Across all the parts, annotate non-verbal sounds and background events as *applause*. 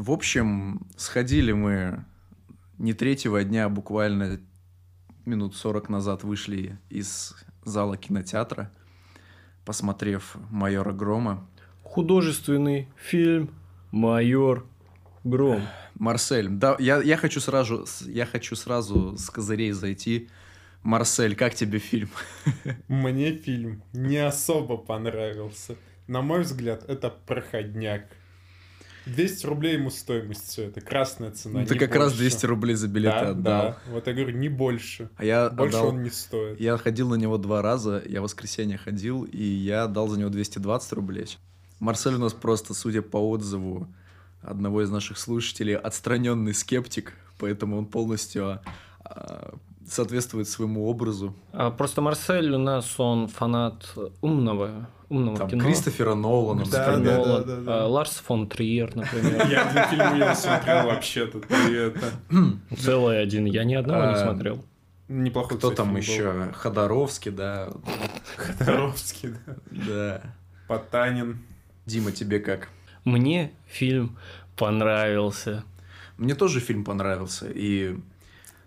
В общем, сходили мы не третьего дня, а буквально минут 40 назад вышли из зала кинотеатра, посмотрев «Майора Грома». Художественный фильм «Майор Гром». Марсель, да, я, я, хочу сразу, я хочу сразу с козырей зайти. Марсель, как тебе фильм? *laughs* Мне фильм не особо понравился. На мой взгляд, это проходняк. 200 рублей ему стоимость все это, красная цена. Ну, ты как больше. раз 200 рублей за билеты да, отдал. Да, вот я говорю, не больше. А я больше отдал... он не стоит. Я ходил на него два раза, я в воскресенье ходил, и я дал за него 220 рублей. Марсель у нас просто, судя по отзыву одного из наших слушателей, отстраненный скептик, поэтому он полностью а, соответствует своему образу. А просто Марсель у нас, он фанат умного, умного Там кино. Кристофера Нолана. Да, Кристофер да, Нолан, да, да, да. а, Ларс фон Триер, например. *laughs* Я один фильм не смотрел вообще-то. *clears throat* Целый один, я ни одного не А, смотрел. Неплохой, Кто там еще? Ходоровский, да. Ходоровский, да. Да. Потанин. Дима, тебе как? Мне фильм понравился. Мне тоже фильм понравился. И,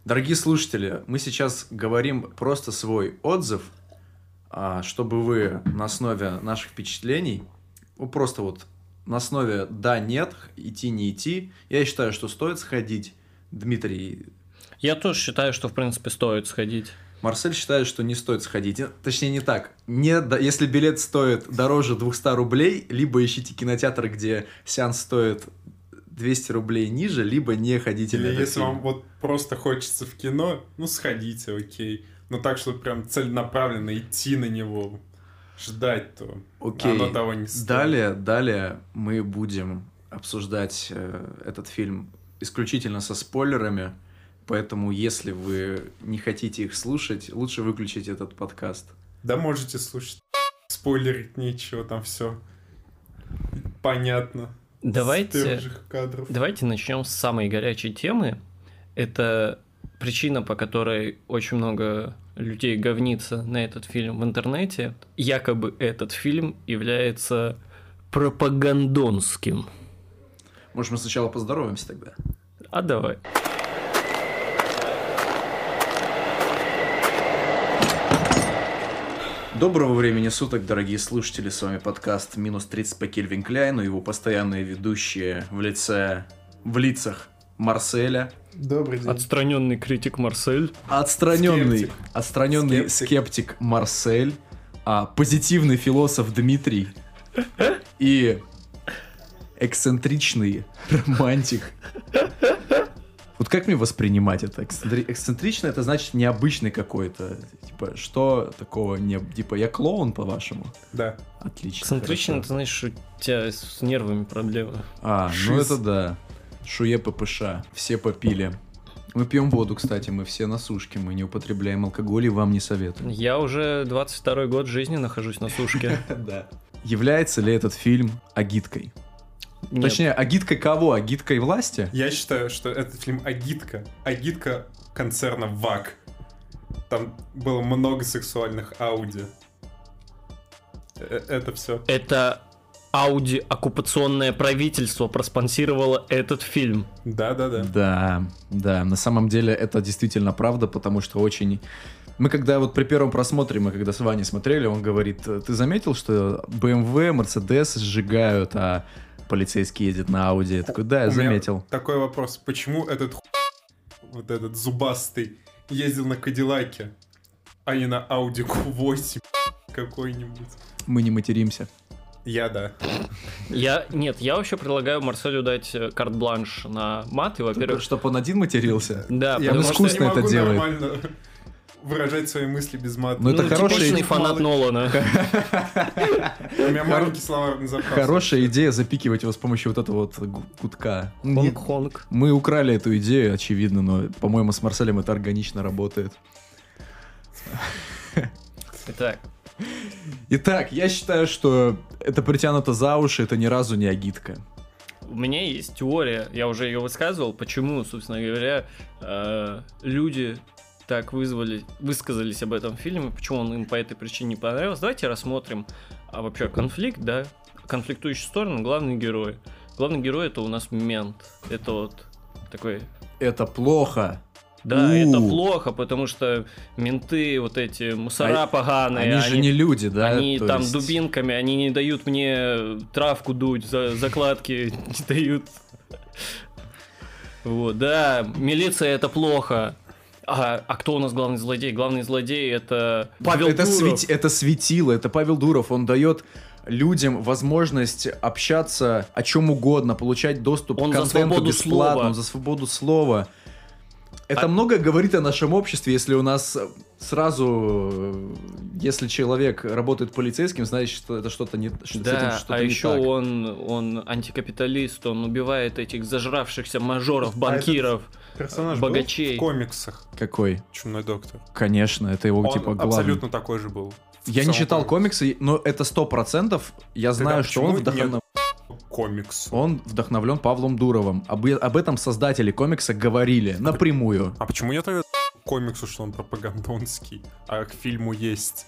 дорогие слушатели, мы сейчас говорим просто свой отзыв, а, чтобы вы на основе наших впечатлений, ну, просто вот на основе да, нет, идти, не идти, я считаю, что стоит сходить. Дмитрий, Я тоже считаю, что, в принципе, стоит сходить. Марсель считает, что не стоит сходить. Э, Точнее, не так. Не, да- если билет стоит дороже 200 рублей, либо ищите кинотеатр, где сеанс стоит 200 рублей ниже, либо не ходите на Или этот если фильм. вам вот просто хочется в кино, ну сходите, окей. Но так, чтобы прям целенаправленно идти на него, ждать, то Окей. оно того не стоит. Далее, далее мы будем обсуждать э, этот фильм исключительно со спойлерами, поэтому если вы не хотите их слушать, лучше выключить этот подкаст. Да можете слушать. Спойлерить нечего, там все понятно. С Давайте, кадров. давайте начнем с самой горячей темы. Это причина, по которой очень много людей говнится на этот фильм в интернете. Якобы этот фильм является пропагандонским. Может, мы сначала поздороваемся тогда? А давай. Доброго времени суток, дорогие слушатели, с вами подкаст «Минус 30 по Кельвин Кляйну», его постоянные ведущие в лице, в лицах Марселя, Добрый день. Отстраненный критик Марсель. отстраненный, Скептик. отстраненный Скептик. скептик Марсель, а, позитивный философ Дмитрий и эксцентричный романтик. Вот как мне воспринимать это? Эксцентри- Эксцентричный это значит необычный какой-то. Типа, что такого не... Типа, я клоун, по-вашему? Да. Отлично. Эксцентрично, хорошо. ты знаешь, что у тебя с нервами проблемы. А, ну Шиз. это да. Шуе ППШ. Все попили. Мы пьем воду, кстати, мы все на сушке, мы не употребляем алкоголь и вам не советуем. Я уже 22 год жизни нахожусь на сушке. *laughs* Да. Является ли этот фильм агиткой? Нет. Точнее, агиткой кого? Агиткой власти? Я считаю, что этот фильм агитка. Агитка концерна ВАК. Там было много сексуальных ауди. Э, Это все. Это Ауди оккупационное правительство проспонсировало этот фильм. Да-да-да. Да, да, на самом деле это действительно правда, потому что очень... Мы когда вот при первом просмотре, мы когда с Ваней смотрели, он говорит, ты заметил, что BMW, Mercedes сжигают, а полицейский едет на Audi? Я такой, да, я У меня заметил. Такой вопрос. Почему этот вот этот зубастый ездил на Кадиллаке, а не на Audi *laughs* Q8 какой-нибудь? Мы не материмся. Я да. Я, нет, я вообще предлагаю Марселю дать э, карт-бланш на мат, и, во-первых, Чтобы он один матерился? да, Я Он потому искусственно что не это делает. нормально выражать свои мысли без мата. Ну, это ну, идея. фанат Нолана. *laughs* У меня маленький словарный запас. Хорошая идея запикивать его с помощью вот этого вот. Не- Хонг-хонг. Мы украли эту идею, очевидно, но, по-моему, с Марселем это органично работает. Итак, Итак, я считаю, что это притянуто за уши, это ни разу не агитка. у меня есть теория, я уже ее высказывал, почему, собственно говоря, э, люди так вызвали, высказались об этом фильме, почему он им по этой причине не понравился. Давайте рассмотрим а вообще конфликт, да, конфликтующие стороны, главные герои. главный герой это у нас мент. Это вот такой Это плохо. Да, У. это плохо, потому что менты, вот эти мусора А- поганые, Они же не люди, да? они то там есть- дубинками, они не дают мне травку дуть, за, закладки *laughs* не дают. Вот, да, милиция это плохо. А, а кто у нас главный злодей? Главный злодей это Павел это, Дуров. свети- это светило, это Павел Дуров. Он дает людям возможность общаться о чем угодно, получать доступ Он к контенту бесплатно, слова. за свободу слова. Это А- много говорит о нашем обществе, если у нас сразу, если человек работает полицейским, значит, что это что-то не, что с этим Да, что-то а не еще так. он, он антикапиталист, он убивает этих зажравшихся мажоров, А банкиров. Персонаж Богачей. был в комиксах. Какой? Чумной доктор. Конечно, это его Он типа главный. абсолютно такой же был. Я не читал комиксы, но это сто процентов. Я Тогда знаю, что он вдохновлен. Комикс. Он вдохновлен Павлом Дуровым. Об, об этом создатели комикса говорили напрямую. А почему нет к комиксу, что он пропагандонский, а к фильму есть?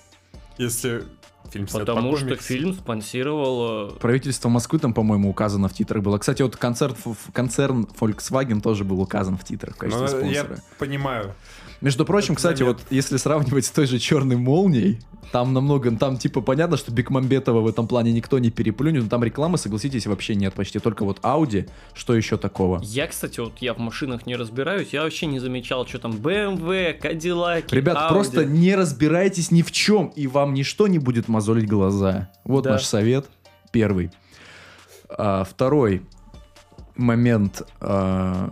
Если фильм снят по Потому что комиксу. фильм спонсировал Правительство Москвы там, по-моему, указано в титрах было. Кстати, вот концерт, концерн Volkswagen тоже был указан в титрах в качестве Ну, я спонсора. понимаю. Между прочим, это кстати, замет. вот если сравнивать с той же черной молнией, там намного, там типа понятно, что Бекмамбетова в этом плане никто не переплюнет, но там рекламы, согласитесь, вообще нет, почти только вот Audi, что еще такого? Я, кстати, вот я в машинах не разбираюсь, я вообще не замечал, что там BMW, Cadillac, Ребят, Audi. просто не разбирайтесь ни в чем, и вам ничто не будет мозолить глаза. Вот Да. наш совет. Первый. А, второй момент. а,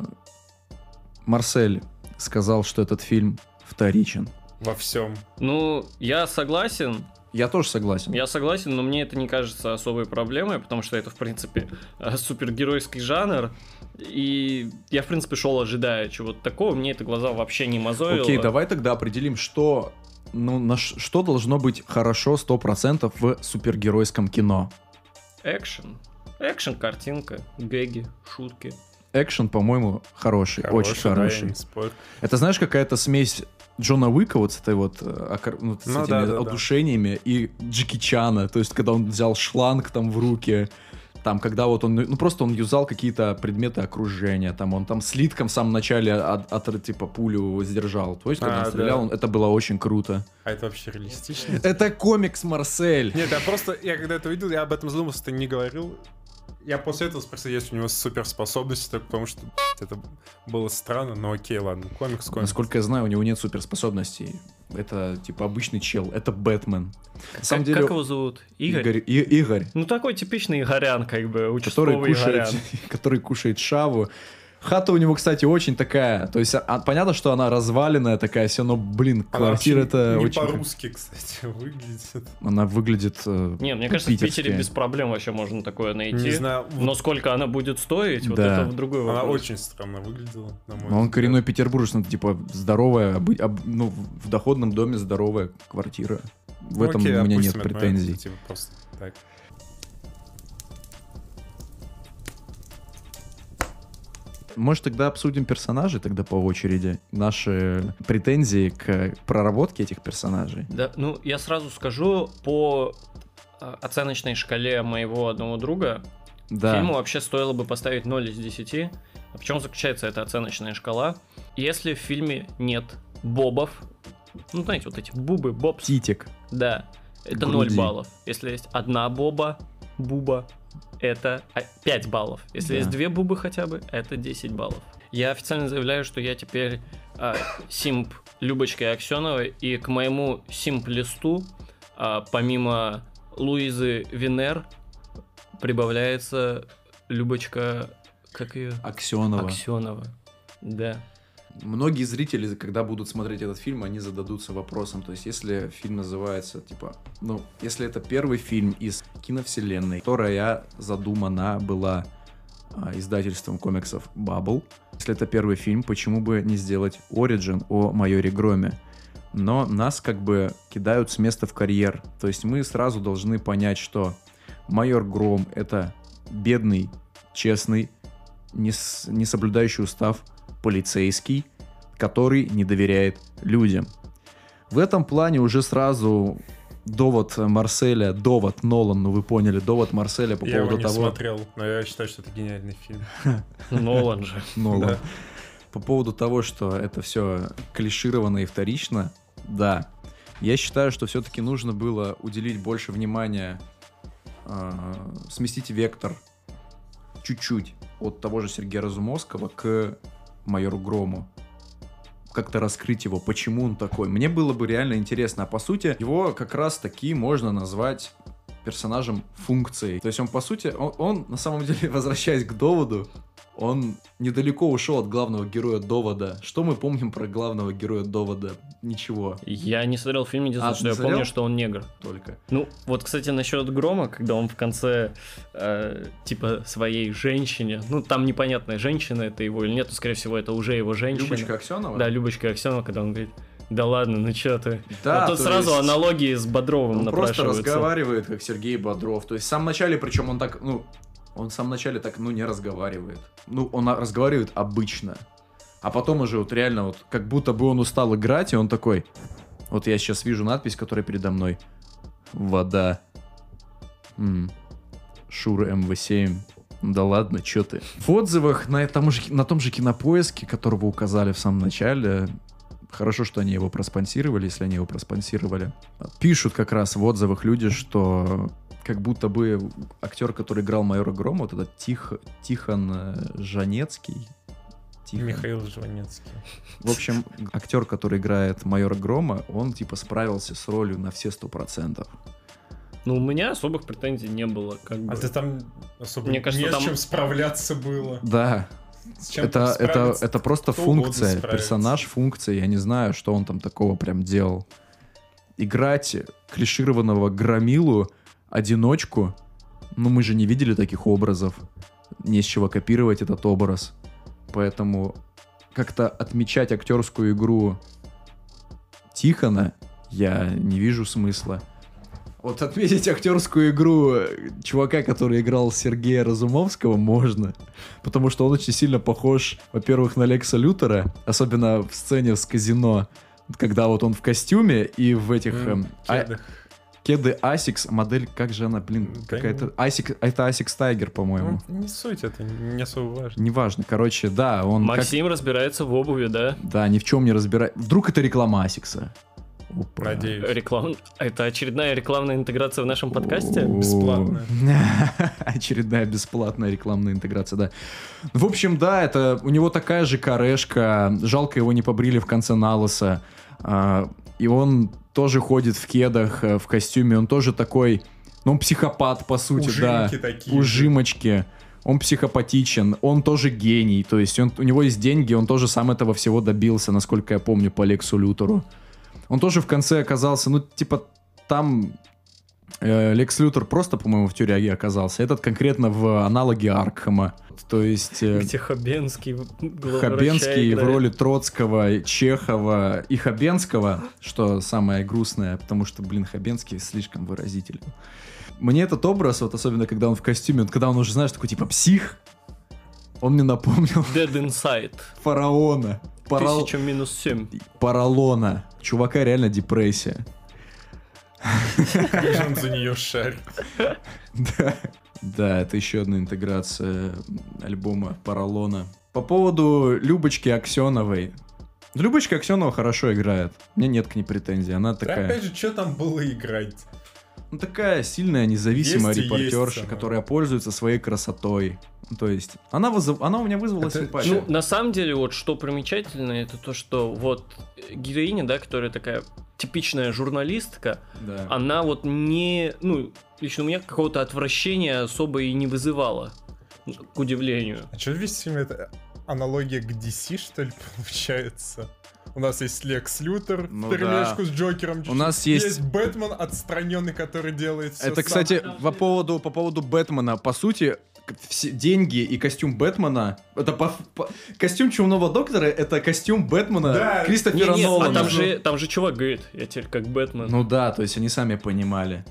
Марсель сказал, что этот фильм вторичен. Во всем. Ну, я согласен, Я тоже согласен. я согласен, но мне это не кажется особой проблемой, потому что это, в принципе, э, супергеройский жанр, и я, в принципе, шел ожидая чего-то такого, мне это глаза вообще не мозолило. Окей, давай тогда определим, что, ну, на ш- что должно быть хорошо 100% в супергеройском кино. Экшен. Экшен, картинка, гэги, шутки. Экшен, по-моему, хороший, очень да, я хороший. спорю. Это знаешь, какая-то смесь Джона Уика вот с этой вот э, ну, с Ну этими да, да, да. удушениями и Джеки Чана, то есть когда он взял шланг там в руки, там когда вот он, ну просто он юзал какие-то предметы окружения, там он там слитком в самом начале от, от, типа пулю сдержал, то есть когда А, он стрелял, да. он- это было очень круто. А это вообще реалистично? Это комикс, Марсель! Нет, я просто, я когда это увидел, я об этом задумался, ты не говорил. Я после этого спросил, есть у него суперспособности, так потому что это было странно, но окей, ладно, комикс, комикс. Насколько я знаю, у него нет суперспособностей. Это типа обычный чел, это Бэтмен. На самом как, деле, как его зовут? Игорь? И- Игорь, Ну, такой типичный Игорян, как бы, который участковый кушает, Игорян. *laughs* который кушает шаву. Хата у него, кстати, очень такая. То есть, а, понятно, что она разваленная такая, все, но, блин, Она квартира это не очень. по-русски, кстати, *laughs* выглядит. Она выглядит. э, Не, мне ну, кажется, в Питере без проблем вообще можно такое найти. Не знаю, вот Но сколько она будет стоить, вот Да. это в другой она вопрос. очень странно выглядела, на мой Ну, он коренной петербуржец, ну, типа, здоровая, обы- об- ну, в доходном доме здоровая квартира. В Ну, этом окей, у меня нет претензий. это, типа, просто так. Может, тогда обсудим персонажей тогда по очереди? Наши претензии к проработке этих персонажей. Да, ну, я сразу скажу, по а, оценочной шкале моего одного друга, Да. фильму вообще стоило бы поставить 0 из 10. А в чем заключается эта оценочная шкала? Если в фильме нет бобов, ну, знаете, вот эти бубы, бобс, Титик. да, это Груди. 0 баллов. Если есть одна боба, буба, это 5 баллов. Если Да. есть две бубы хотя бы, это 10 баллов. Я официально заявляю, что я теперь а, симп Любочки Аксеновой, и к моему симп-листу, а, помимо Луизы Венер, прибавляется Любочка, как ее? Аксенова. Аксенова. Да. Многие зрители, когда будут смотреть этот фильм, они зададутся вопросом. То есть, если фильм называется, типа, ну, если это первый фильм из киновселенной, которая задумана была а, издательством комиксов Bubble, если это первый фильм, почему бы не сделать Origin о майоре Громе? Но нас как бы кидают с места в карьер. То есть мы сразу должны понять, что майор Гром это бедный, честный, не, с- не соблюдающий устав полицейский, который не доверяет людям. В этом плане уже сразу довод Марселя, довод Нолан, ну вы поняли, довод Марселя по Я его поводу не того... смотрел, но я считаю, что это гениальный фильм. *laughs* Нолан же. Нолан. По поводу того, что это все клишировано и вторично, да. Я считаю, что все-таки нужно было уделить больше внимания, э, сместить вектор чуть-чуть от того же Сергея Разумовского к майору Грому. Как-то раскрыть его, почему он такой. Мне было бы реально интересно. А по сути, его как раз таки можно назвать персонажем функции. То есть он, по сути, он, он, на самом деле, *laughs* возвращаясь к доводу, он недалеко ушел от главного героя довода. Что мы помним про главного героя довода? Ничего Я не смотрел фильм, единственное, А, что я смотрел? помню, что он негр. только. Ну, вот, кстати, насчет Грома, когда он в конце, э, типа, своей женщине, ну, там непонятная женщина это его или нет, но, скорее всего, это уже его женщина. Любочка Аксенова? Да, Любочка Аксенова, когда он говорит, да ладно, ну чё ты. Да, вот тут сразу есть аналогии с Бодровым Он просто разговаривает, как Сергей Бодров. То есть в самом начале, причем он так, ну, он в самом начале так, ну, не разговаривает. Ну, он а- разговаривает обычно. А потом уже вот реально вот, как будто бы он устал играть, и он такой, вот я сейчас вижу надпись, которая передо мной. Вода. М. Шура МВ7. Да ладно, чё ты. В отзывах на, том же, на том же кинопоиске, которого указали в самом начале, хорошо, что они его проспонсировали, если они его проспонсировали. Пишут как раз в отзывах люди, что как будто бы актер, который играл майора Грома, вот этот Тих, Тихон э, Жанецкий. Тихон. Михаил Жванецкий. В общем, актер, который играет майора Грома, он типа справился с ролью на все сто процентов. Ну, у меня особых претензий не было, как бы. А ты там особо Мне кажется, не с там- чем справляться было. Да, С чем это, это, это просто кто функция, персонаж функция. Я не знаю, что он там такого прям делал. Играть клишированного громилу, одиночку, ну мы же не видели таких образов. Не с чего копировать этот образ. Поэтому как-то отмечать актерскую игру Тихона я не вижу смысла. Вот отметить актерскую игру чувака, который играл Сергея Разумовского, можно. Потому что он очень сильно похож, во-первых, на Лекса Лютера, особенно в сцене с казино, когда вот он в костюме и в этих М, эм, а-. Кеды Asics, модель, как же она, блин, Да какая-то... Asics, это Asics Tiger, по-моему. Ну, не суть, это не особо важно. Неважно, короче, да, он как- Максим разбирается в обуви, да? да, ни в чем не разбирает. Вдруг это реклама Асикса? Опа. Надеюсь. Реклам... Это очередная рекламная интеграция в нашем подкасте? Бесплатная. *laughs* Очередная бесплатная рекламная интеграция, да. В общем, да, это у него такая же корешка. Жалко, его не побрили в конце налоса. И он тоже ходит в кедах, э, в костюме. Он тоже такой, ну, он психопат, по сути, да. Ужимки такие. же. Ужимочки. Он психопатичен, он тоже гений, то есть он, у него есть деньги, он тоже сам этого всего добился, насколько я помню, по Лексу Лютеру. Он тоже в конце оказался, ну, типа, там Лекс Лютер просто, по-моему, в тюряге оказался. Этот конкретно в аналоге Аркхема. То есть... э, Где Хабенский Хабенский в роли Троцкого, Чехова и Хабенского, что самое грустное, потому что, блин, Хабенский слишком выразителен. Мне этот образ, вот особенно когда он в костюме, вот когда он уже, знаешь, такой типа псих, он мне напомнил Dead Inside. фараона. Парал- Тысяча минус семь. Паралона. Чувака реально депрессия. Он за нее шарит. Да. Да, это еще одна интеграция альбома Паралона. По поводу Любочки Аксеновой. Любочка Аксенова хорошо играет. У меня нет к ней претензий. Она Да такая... опять же, что там было играть? Ну, такая сильная, независимая Есть репортерша, есть, которая пользуется своей красотой. Ну, То есть, она, вызов... она у меня вызвала Это- симпатию. Ну, на самом деле, вот что примечательно, это то, что вот героиня, да, которая такая типичная журналистка, да. она вот не, ну, лично у меня какого-то отвращения особо и не вызывала, к удивлению. А что весь фильм это аналогия к DC, что ли, *laughs* получается? У нас есть Лекс Лютер Ну в перемешку с Джокером. У нас есть- Есть Бэтмен отстраненный, который делает все Это, кстати, по поводу, по поводу Бэтмена. По сути, все деньги и костюм Бэтмена... Это по, по- костюм Чумного Доктора, это костюм Бэтмена Да. Кристофера Не, не, Нолана. а там же, там же чувак говорит, я теперь как Бэтмен. Ну да, то есть они сами понимали.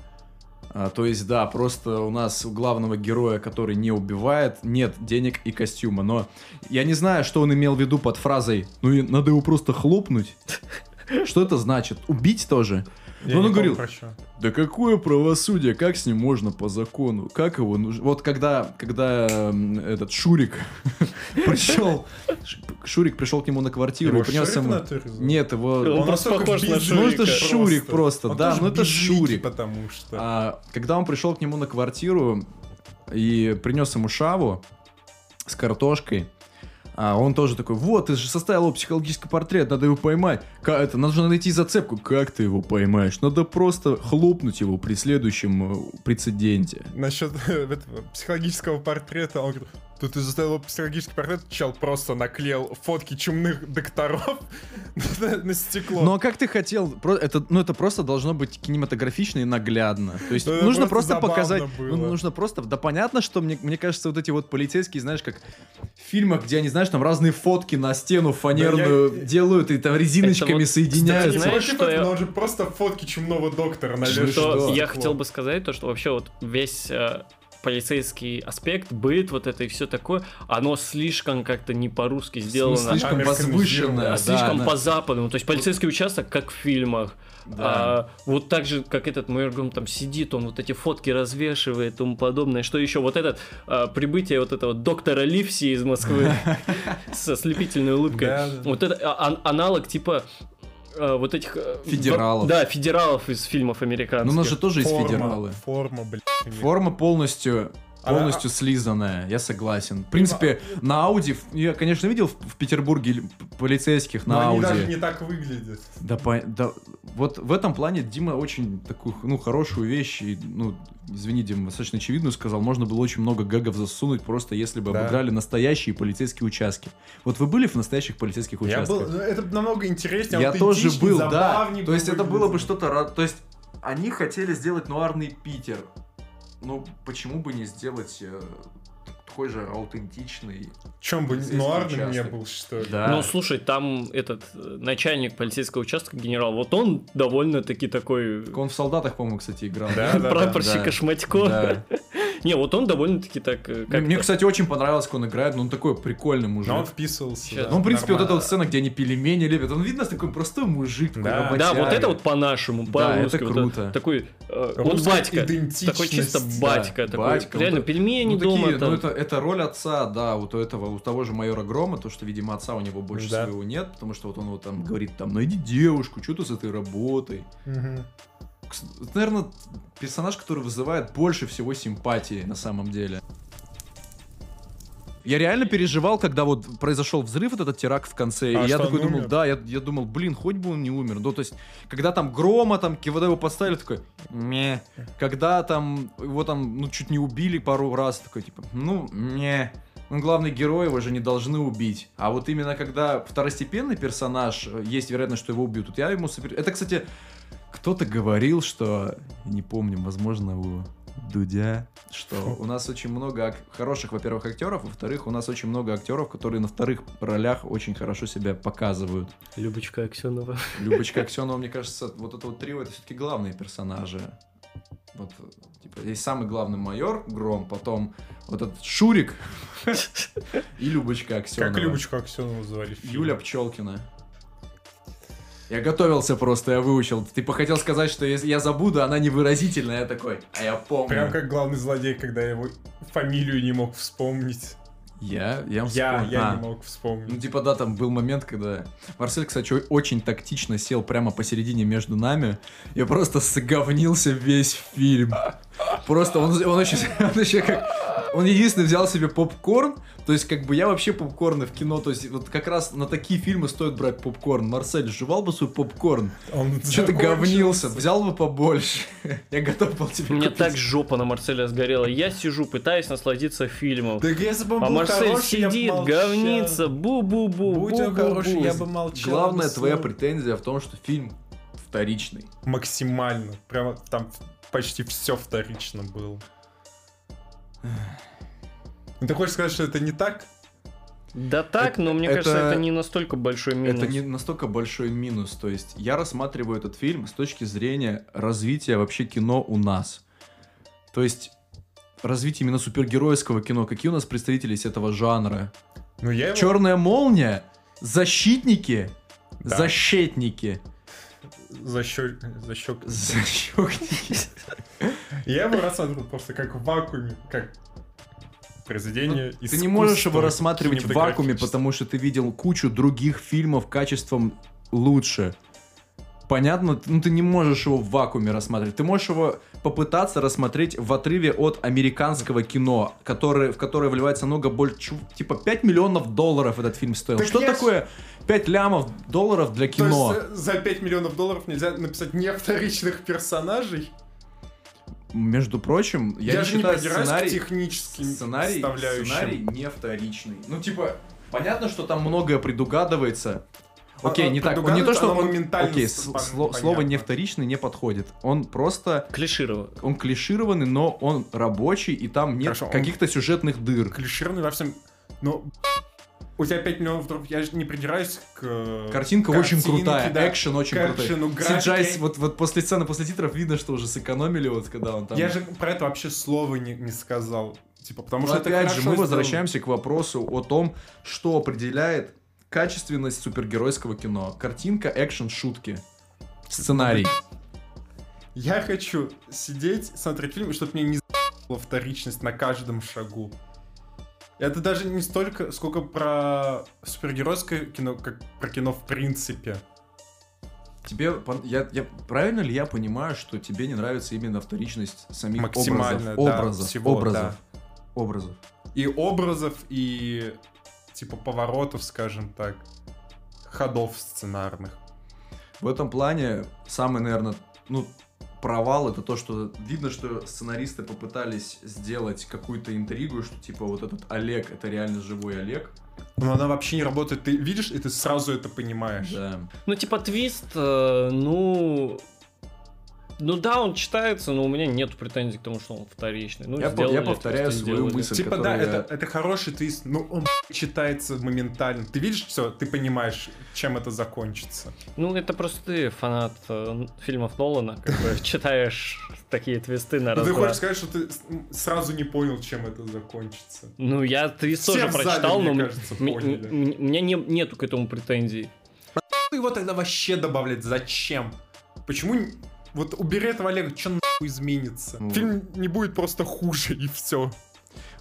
А, то есть, да, просто у нас у главного героя, который не убивает, нет денег и костюма. Но я не знаю, что он имел в виду под фразой «Ну и надо его просто хлопнуть». *laughs* Что это значит? Убить тоже? Я Ну, он говорил, помню, про чё. Да какое правосудие? Как с ним можно по закону? Как его нужно? Вот когда, когда м, этот Шурик *laughs* пришел, Шурик пришел к нему на квартиру Его и принес ему... Нет, его... Он просто настолько похож на безликий Ну, это Шурика. Шурик просто, Он да, ну это Шурик. потому что... А, когда он пришел к нему на квартиру и принес ему шаву с картошкой, а он тоже такой, вот, ты же составил его психологический портрет, надо его поймать. Ка- это, нужно найти зацепку. Как ты его поймаешь? Надо просто хлопнуть его при следующем э, прецеденте. Насчет этого психологического портрета, он говорит, тут ты заставил психологический портрет, чел просто наклеил фотки чумных докторов *laughs* на, на стекло. Ну а как ты хотел? Это, ну это просто должно быть кинематографично и наглядно. То есть Ну, нужно просто просто, показать. забавно ну, было. нужно просто. Да понятно, что мне, мне кажется, вот эти вот полицейские, знаешь, как в фильмах, где они, знаешь, там разные фотки на стену фанерную я- делают и там резиночками Это вот, соединяются. кстати, знаешь, Против что я- но он же просто фотки чумного доктора Что? навешал. Что на я хотел бы сказать, то что вообще вот весь э, полицейский аспект, быт, вот это и все такое, оно слишком как-то не по-русски сделано. слишком возвышенное. а слишком да. по-западному. То есть полицейский участок, как в фильмах. Да. А, вот так же, как этот майор Гром там сидит, он вот эти фотки развешивает и тому подобное. Что еще? Вот этот а, прибытие вот этого доктора Ливси из Москвы *laughs* со слепительной улыбкой. Вот это а- ан- аналог типа а, вот этих... э, Федералов. Да, федералов из фильмов американских. Ну, у нас же тоже есть Форма, федералы. Форма, блядь. Форма полностью Она- полностью слизанная, я согласен. В принципе, на Ауди, я, конечно, видел в, Петербурге полицейских на они Ауди. даже не так выглядят. Да, по- да, вот в этом плане Дима очень такую, ну, хорошую вещь, и, ну, извини, Дима, достаточно очевидную сказал, можно было очень много гэгов засунуть, просто если бы Да. обыграли настоящие полицейские участки. Вот вы были в настоящих полицейских Я участках? был, это намного интереснее, Я тоже был, да. То есть это было бы что-то... То есть они хотели сделать нуарный Питер. Ну, почему бы не сделать э, такой же аутентичный... Чем бы нуарным не был, что ли. Да. Ну, слушай, там этот э, начальник полицейского участка, генерал, вот он довольно-таки такой Так Он в солдатах, по-моему, кстати, играл. Да, да, прапорщика да. Шматько. *laughs* Да. Не, вот он довольно-таки так... э, Мне, как-то- мне, кстати, очень понравилось, как он играет, но он такой прикольный мужик. Но он вписывался. Сейчас. да, Ну, в принципе, вот эта нормально. вот сцена, где они пелемени лепят, он видно такой простой мужик, такой Да. Да, вот это вот по-нашему, Да, по-русски. это вот круто. такой, э, вот Русская батька. Такой чисто батька. такой, батька, реально, вот пельмени Ну, дома. такие, там. ну, это, это роль отца, да, вот у этого, у того же майора Грома, то, что, видимо, отца у него больше Да. своего нет, потому что вот он вот там говорит, там, найди девушку, что ты с этой работой. Мгм. Это, наверное, персонаж, который вызывает больше всего симпатии на самом деле. Я реально переживал, когда вот произошел взрыв, вот этот теракт в конце, А и я такой думал, умер? да, я, я думал, блин, хоть бы он не умер. Ну, то есть, когда там грома, там, когда его поставили, такой, не. Когда там, его там, ну, чуть не убили пару раз, такой, типа, ну, не. Он главный герой, его же не должны убить. А вот именно когда второстепенный персонаж, э, есть вероятность, что его убьют, тут я ему супер... Это, кстати, кто-то говорил, что, не помню, возможно, у Дудя, что у нас очень много ак- хороших, во-первых, актеров, во-вторых, у нас очень много актеров, которые на вторых ролях очень хорошо себя показывают. Любочка Аксенова. Любочка *laughs* Аксенова, мне кажется, вот это вот трио, это все-таки главные персонажи. Вот, типа, есть самый главный майор Гром, потом вот этот Шурик *laughs* и Любочка Аксенова. Как Любочку Аксенову звали? Юля Пчелкина. Я готовился просто, я выучил. Ты хотел сказать, что если я забуду, она невыразительная. Я такой, а я помню. Прям как главный злодей, когда я его фамилию не мог вспомнить. Я? Я, Я, я А. не мог Ну, вспомнить. типа, да, там был момент, когда Марсель, кстати, очень тактично сел прямо посередине между нами. Я просто сговнился весь фильм. Просто он, он, еще, *laughs* он еще как... Он единственный взял себе попкорн. То есть, как бы, я вообще попкорны в кино, то есть, вот как раз на такие фильмы стоит брать попкорн. Марсель, жевал бы свой попкорн. Он Что ты закончился. говнился? Взял бы побольше. *laughs* Я готов был тебе У меня купить. так жопа на Марселя сгорела. Я сижу, пытаюсь насладиться фильмом. Да если бы он А был Марсель хороший, я бы сидит, молчал. говнится, бу-бу-бу, Будь он хороший, я бы молчал. Главная ни твоя претензия в том, что фильм вторичный. Максимально. Прямо там почти все вторично было. Ну, ты хочешь сказать, что это не так? Да так, Это- но мне это- кажется, это не настолько большой минус. Это не настолько большой минус. То есть я рассматриваю этот фильм с точки зрения развития вообще кино у нас. То есть развитие именно супергеройского кино. Какие у нас представители из этого жанра? Ну, я его... Черная молния, защитники, Да. защитники. Защек... Защёкники. Я его рассматривал просто как в вакууме, как произведение Ты не можешь его рассматривать в вакууме, потому что ты видел кучу других фильмов качеством лучше. Понятно? Ну, ты не можешь его в вакууме рассматривать. Ты можешь его попытаться рассмотреть в отрыве от американского кино, которое, в которое вливается много больше... Типа 5 миллионов долларов этот фильм стоил. Так Что я такое 5 лямов долларов для То кино? есть э, за 5 миллионов долларов нельзя написать не вторичных персонажей? Между прочим, я, Я, не же не считаю придираюсь сценарий... к техническим сценарий, сценарий не вторичный. Ну, типа, понятно, что там многое предугадывается. Окей, а не так. Не то, что он... моментально Окей, слово не вторичный не подходит. Он просто... Клишировал. Он клишированный, но он рабочий, и там нет каких-то сюжетных дыр. Клишированный во всем. Но у тебя 5 миллионов долларов, я же не придираюсь к... э, Картинка очень картинке, крутая, да, экшен очень крутой. CGI, графике. вот, вот после сцены, после титров видно, что уже сэкономили, вот когда он там... Я же про это вообще слова не, не сказал. Типа, потому Но что это опять же, хорошо мы сделано. возвращаемся к вопросу о том, что определяет качественность супергеройского кино. Картинка, экшен, шутки. Сценарий. Я хочу сидеть, смотреть фильм, чтобы мне не за***ла вторичность на каждом шагу. Это даже не столько, сколько про супергеройское кино, как про кино в принципе. Тебе, я, я, правильно ли я понимаю, что тебе не нравится именно вторичность самих Максимально, образов? да, образов, всего, образов, образов. И образов, и типа поворотов, скажем так, ходов сценарных. В этом плане самый, наверное, ну, провал это то, что видно, что сценаристы попытались сделать какую-то интригу, что типа вот этот Олег, это реально живой Олег. Но она вообще не работает. Ты видишь, и ты сразу это понимаешь. Да. Ну, типа, твист, э, ну... Ну да, он читается, но у меня нет претензий к тому, что он вторичный. Ну, Я по- я повторяю просто свою сделали. мысль. Типа, да, я- это, это хороший твист, но он *laughs* читается моментально. Ты видишь все, ты понимаешь, чем это закончится. Ну, это просто ты фанат э, фильмов Нолана, как бы *laughs* читаешь такие твисты на раз ты хочешь сказать, что ты сразу не понял, чем это закончится. Ну, я твист тоже прочитал, но у меня не- нету к этому претензий. Его тогда вообще добавлять зачем? Почему... Вот убери этого Олега, что нахуй изменится? Ну. Фильм не будет просто хуже, и все.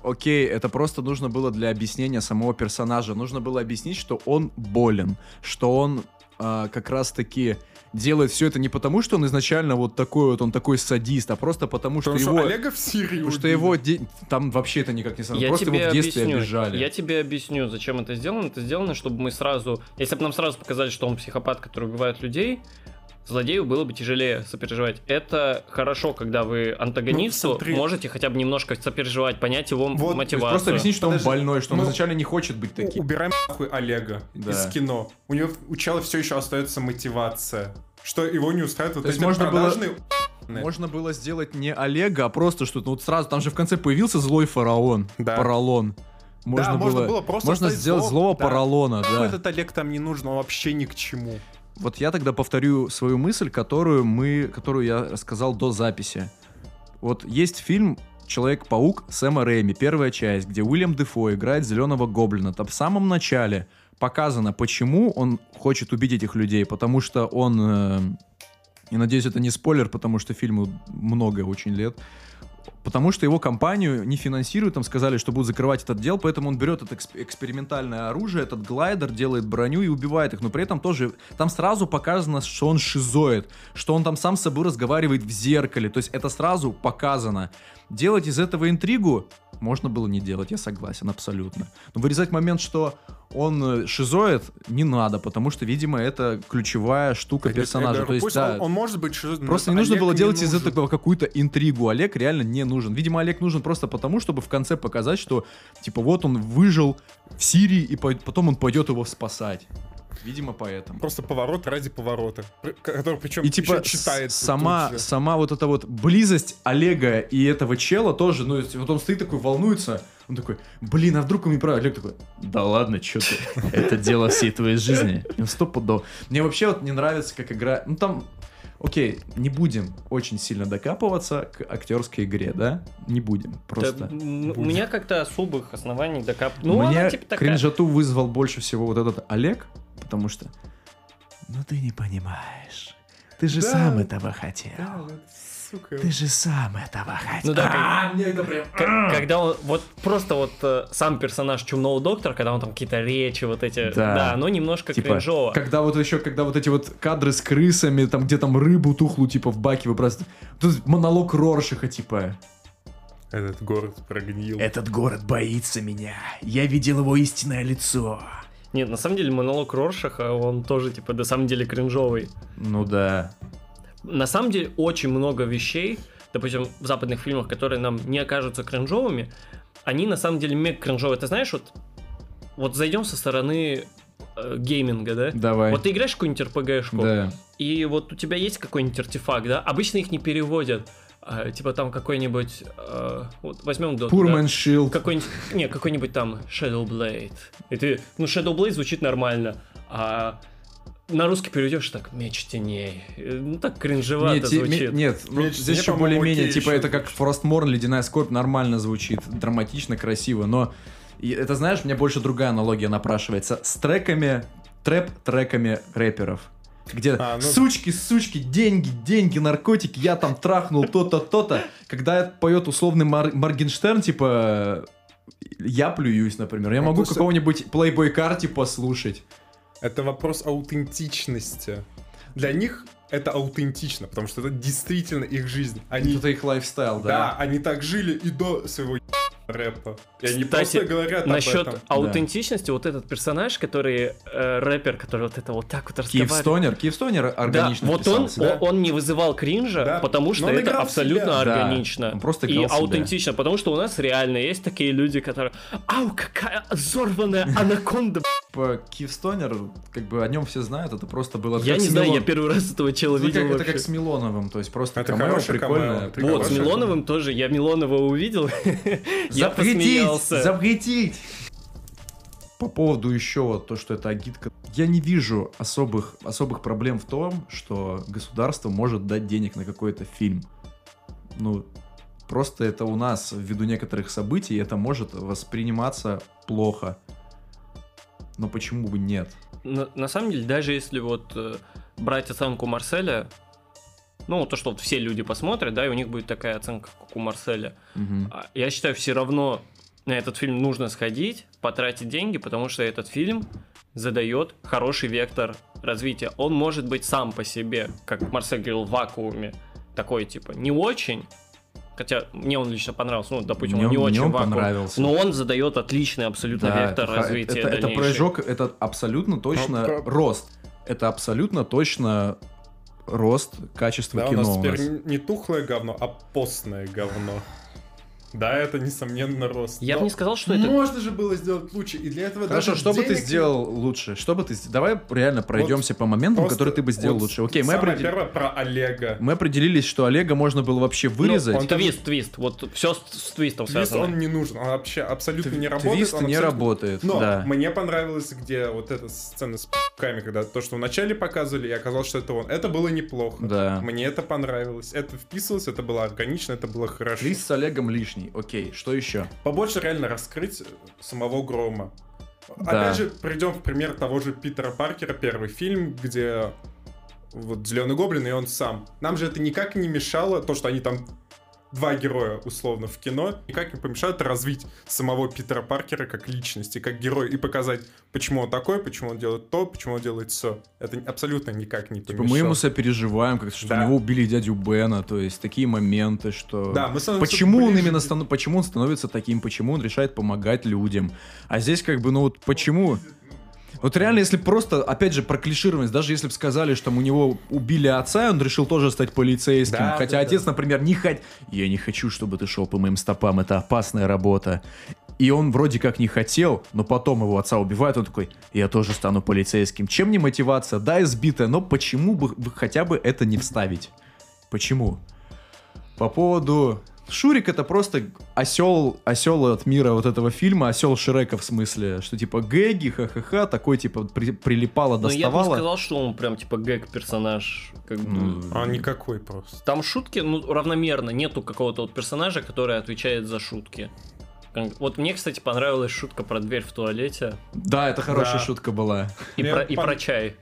Окей, это просто нужно было для объяснения самого персонажа. Нужно было объяснить, что он болен, что он а, как раз-таки делает все это не потому, что он изначально вот такой вот, он такой садист, а просто потому, Потому что что его... Олега в Сирии Потому что его де- там вообще это никак не связано. Я Просто тебе его в детстве объясню. обижали. Я тебе объясню, зачем это сделано. Это сделано, чтобы мы сразу... Если бы нам сразу показали, что он психопат, который убивает людей, злодею было бы тяжелее сопереживать. Это хорошо, когда вы антагонисту Ну, смотри. можете хотя бы немножко сопереживать, понять его Вот, мотивацию. просто объяснить, что Подожди, он больной, что он мы- изначально не хочет быть таким. Убираем нахуй Олега Да. из кино. У него у чела все еще остается мотивация. Что его не устраивает вот То есть эти можно было- продажные *laughs* *laughs* Можно было сделать не Олега, а просто что-то, ну вот сразу, там же в конце появился злой фараон, Да. Поролон. Можно, Да, можно было, было просто можно сделать злого, злого да. Поролона, да. этот Олег там не нужен, он вообще ни к чему. Вот я тогда повторю свою мысль, которую мы, которую я рассказал до записи. Вот есть фильм Человек-паук Сэма Рэйми, первая часть, где Уильям Дефо играет зеленого гоблина. Там в самом начале показано, почему он хочет убить этих людей, потому что он, э, и надеюсь, это не спойлер, потому что фильму много очень лет, потому что его компанию не финансируют, там сказали, что будут закрывать этот дел, поэтому он берет это эксп- экспериментальное оружие, этот глайдер, делает броню и убивает их, но при этом тоже там сразу показано, что он шизоид, что он там сам с собой разговаривает в зеркале, то есть это сразу показано. Делать из этого интригу можно было не делать, я согласен, абсолютно. Но вырезать момент, что он э, шизоид, не надо, потому что, видимо, это ключевая штука я персонажа. говорю, То есть, да, он, он может быть шизоидом, но Просто это не нужно Олег было делать из нужен. этого какую-то интригу. Олег реально не нужен. Видимо, Олег нужен просто потому, чтобы в конце показать, что, типа, вот он выжил в Сирии, и по- потом он пойдет его спасать. Видимо, поэтому. Просто поворот ради поворота, который причем И типа с- сама, сама вот эта вот близость Олега и этого чела тоже, ну, если вот он стоит такой, волнуется, он такой, блин, а вдруг он не прав? Олег такой, да ладно, что ты, *laughs* это дело всей твоей жизни. Ну, Стопудово. Мне вообще вот не нравится, как игра, ну, там, окей, не будем очень сильно докапываться к актерской игре, да? Не будем, Да, просто. м, у меня как-то особых оснований докап... Ну, Мне она типа такая. кринжату вызвал больше всего вот этот Олег, потому что, ну ты не понимаешь, Ты же Да. сам этого хотел. Да, вот, сука. Ты же сам этого хотел. Ну да, как- А, мне это прям... К- Когда он, вот просто вот э, сам персонаж Чумного Доктора, когда он там какие-то речи вот эти, Да. да, оно немножко Типа, кринжово. когда вот еще, когда вот эти вот кадры с крысами, там, где там рыбу тухлую, типа, в баке выбрасывают. Тут монолог Роршиха, типа, Этот город прогнил. Этот город боится меня. Я видел его истинное лицо. Нет, на самом деле монолог Роршаха, он тоже, типа, на самом деле кринжовый. Ну да. На самом деле очень много вещей, допустим, в западных фильмах, которые нам не окажутся кринжовыми, они на самом деле мега кринжовые. Ты знаешь, вот, вот зайдем со стороны э, гейминга, да? Давай. Вот ты играешь в какую-нибудь РПГшку, Да. и вот у тебя есть какой-нибудь артефакт, да? Обычно их не переводят. А, типа там какой-нибудь... э, вот возьмем Dota, да? Шилд. Какой-нибудь, не, какой-нибудь там Shadow Blade. И ты, ну, Shadow Blade звучит нормально, а на русский перейдешь так, меч теней. Э, Ну, так кринжевато Нет, те- ме- звучит. нет, ну, Меч здесь еще более-менее, типа, еще это как Фростморн, Ледяная Скорбь, нормально звучит, драматично, красиво, но и это, знаешь, мне больше другая аналогия напрашивается, с треками, трэп-треками рэперов. Где А, ну- сучки, сучки, деньги, деньги, наркотики, я там трахнул то-то, то-то. Когда поет условный Мар- Моргенштерн, типа, я плююсь, например. Я Ну, могу просто- какого-нибудь Playboy Карти послушать. Это вопрос аутентичности. Для них это аутентично, потому что это действительно их жизнь. Они, Это их лайфстайл, да. да. они так жили и до своего рэпа. И они Кстати, просто говорят Насчет об этом. аутентичности, вот этот персонаж, который э, рэпер, который вот это вот так вот разговаривает. Киевстонер, Киевстонер Да, органично вот он, да. о- он не вызывал кринжа, Да, потому что он это абсолютно себя. Да, органично. он просто и себя. аутентично, потому что у нас реально есть такие люди, которые Ау, какая взорванная анаконда! *laughs* Типа, Киевстонер, как бы о нем все знают, это просто было Я не знаю, я первый раз этого чела Это видел это как с Милоновым, то есть просто Это камео хорошее прикольное. Вот, с. Милоновым тоже. Я Милонова увидел, *laughs* я Запретить! посмеялся. Запретить! По поводу еще вот то, что это агитка. Я не вижу особых, особых проблем в том, что государство может дать денег на какой-то фильм. Ну, просто это у нас, ввиду некоторых событий, это может восприниматься плохо. Но почему бы нет? На, на самом деле, даже если вот э, брать оценку Марселя, ну, то, что вот все люди посмотрят, да, и у них будет такая оценка, как у Марселя. А, Я считаю, все равно на этот фильм нужно сходить, потратить деньги, потому что этот фильм задает хороший вектор развития. Он может быть сам по себе, как Марсель говорил, в вакууме, такой типа не очень, хотя мне он лично понравился, ну, допустим, Мне он не мне очень он вакуум, понравился. но он задает отличный абсолютно Да, вектор это развития Это, это прыжок, это абсолютно точно про- рост. Это абсолютно точно рост качества Да, у кино нас у теперь нас. не- не тухлое говно, а постное говно. Да, это несомненно рост. Я бы не сказал, что это... Можно же было сделать лучше, и для этого Хорошо, даже что бы ты денег- сделал лучше? Что бы ты... с- Давай реально пройдемся по моментам, Просто которые ты бы сделал вот лучше. Окей, мы, самое определ- первое про Олега. мы определились, что Олега можно было вообще вырезать. Ну, он- Твист, твист, вот все с, с твистом Твист, связано. он не нужен, он вообще абсолютно не работает. Твист он не абсолютно- работает, Но да. мне понравилось, где вот эта сцена с пуками, когда то, что вначале показывали, и оказалось, что это он. Это было неплохо. Да. Мне это понравилось. Это вписывалось, это было органично, это было хорошо. Твист с Олегом лишний. Окей, что еще? Побольше реально раскрыть самого Грома. Да. Опять же, придем в пример того же Питера Паркера, первый фильм, где вот Зеленый Гоблин и он сам. Нам же это никак не мешало, то, что они там два героя, условно, в кино, никак не помешает развить самого Питера Паркера как личности, как героя, и показать, почему он такой, почему он делает то, почему он делает все. Это абсолютно никак не Типа помешало. мы ему сопереживаем, как что Да. у него убили дядю Бена, то есть такие моменты, что... Да, мы Почему он именно стану... почему он становится таким, почему он решает помогать людям? А здесь как бы, ну вот почему? Вот реально, если просто, опять же, про клишированность, даже если бы сказали, что у него убили отца, и он решил тоже стать полицейским, Да, хотя да, отец, да. например, не хоть... Я не хочу, чтобы ты шел по моим стопам, это опасная работа. И он вроде как не хотел, но потом его отца убивают, он такой, я тоже стану полицейским. Чем не мотивация? Да, избитая, но почему бы хотя бы это не вставить? Почему? По поводу... Шурик это просто осел, осел от мира вот этого фильма, осел Шрека в смысле, что типа гэги, ха-ха-ха, такой типа при- прилипало, Но Ну, я бы не доставало. сказал, что он прям типа гэг-персонаж. Как бы. Ну, А никакой просто. Там шутки, ну, равномерно. Нету какого-то вот персонажа, который отвечает за шутки. Вот мне, кстати, понравилась шутка про дверь в туалете Да, это хорошая Да. шутка была. и, про, и про чай.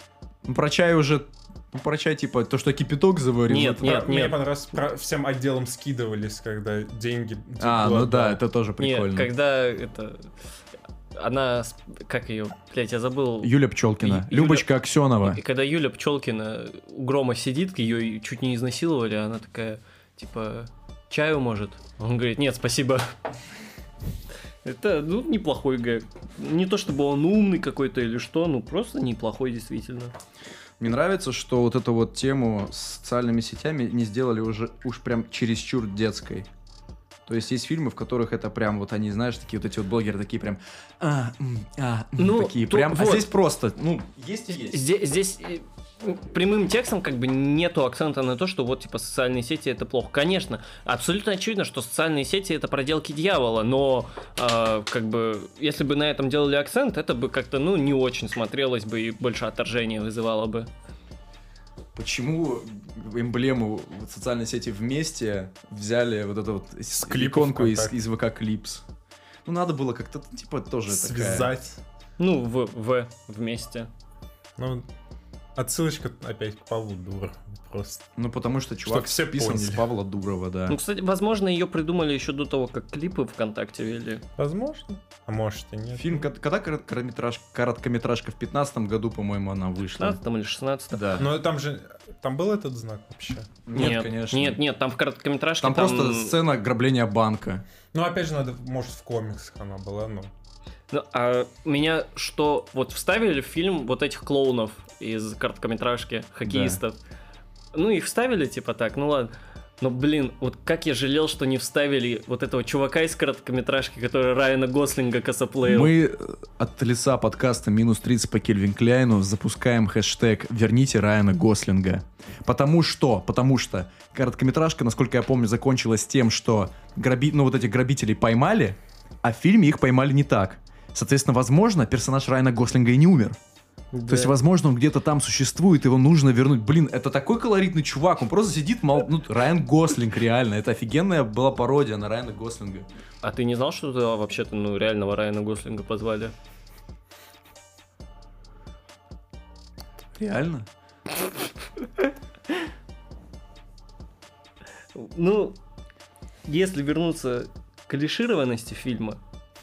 Про чай уже Ну, про чай, типа, то, что кипяток заварил. Нет, это- нет, Мне нет. понравилось, про- всем отделом скидывались, когда деньги... А, было ну да, отдал. это тоже прикольно. Нет, когда это... Она... Как ее? Блять, я забыл. Юля Пчелкина. Ю- Любочка Аксенова. И когда Юля Пчелкина у Грома сидит, ее чуть не изнасиловали, она такая, типа, чаю может? Он говорит, нет, спасибо. Это, ну, неплохой гэг. Не то чтобы он умный какой-то или что, ну, просто неплохой действительно. Мне нравится, что вот эту вот тему с социальными сетями не сделали уже уж прям чересчур детской. То есть есть фильмы, в которых это прям вот они, знаешь, такие вот эти вот блогеры такие прям, а, а, Ну, такие то- прям. А вот. здесь просто, ну, есть и есть. Здесь, здесь э, прямым текстом как бы нету акцента на то, что вот типа социальные сети это плохо. Конечно, абсолютно очевидно, что социальные сети это проделки дьявола, но э, как бы если бы на этом делали акцент, это бы как-то ну не очень смотрелось бы и больше отторжения вызывало бы. Почему эмблему социальной сети вместе взяли вот эту вот С иконку из, из ВК Клипс? Ну, надо было как-то, типа, тоже такая... Связать. Ну в в вместе. Ну, отсылочка опять к Павлу Дур. Просто. Ну, потому что чувак все вписан с поняли. Павла Дурова, да. Ну, кстати, возможно, ее придумали еще до того, как клипы ВКонтакте вели. Возможно. А может и нет. Фильм, ко- когда короткометраж, короткометражка в 15 году, по-моему, она вышла. 15 или 16 Да. Но там же... Там был этот знак вообще? Нет, конечно. Нет, нет, там в короткометражке Там, просто сцена ограбления банка. Ну, опять же, надо, может, в комиксах она была, ну. Ну, а меня что, вот вставили в фильм вот этих клоунов из короткометражки, хоккеистов. Ну, их вставили, типа так, ну ладно. Но, блин, вот как я жалел, что не вставили вот этого чувака из короткометражки, который Райана Гослинга косоплеил. Мы э, от лица подкаста «Минус 30 по Кельвин Кляйну» запускаем хэштег «Верните Райана Гослинга». Потому что, потому что короткометражка, насколько я помню, закончилась тем, что граби... ну, вот этих грабителей поймали, а в фильме их поймали не так. Соответственно, возможно, персонаж Райана Гослинга и не умер. То есть, возможно, он где-то там существует, его нужно вернуть. Блин, это такой колоритный чувак, он просто сидит, мол... ну, Райан Гослинг, реально. Это офигенная была пародия на Райана Гослинга. А ты не знал, что туда вообще-то, ну, реального Райана Гослинга позвали? Реально? Ну, если вернуться к клишированности фильма,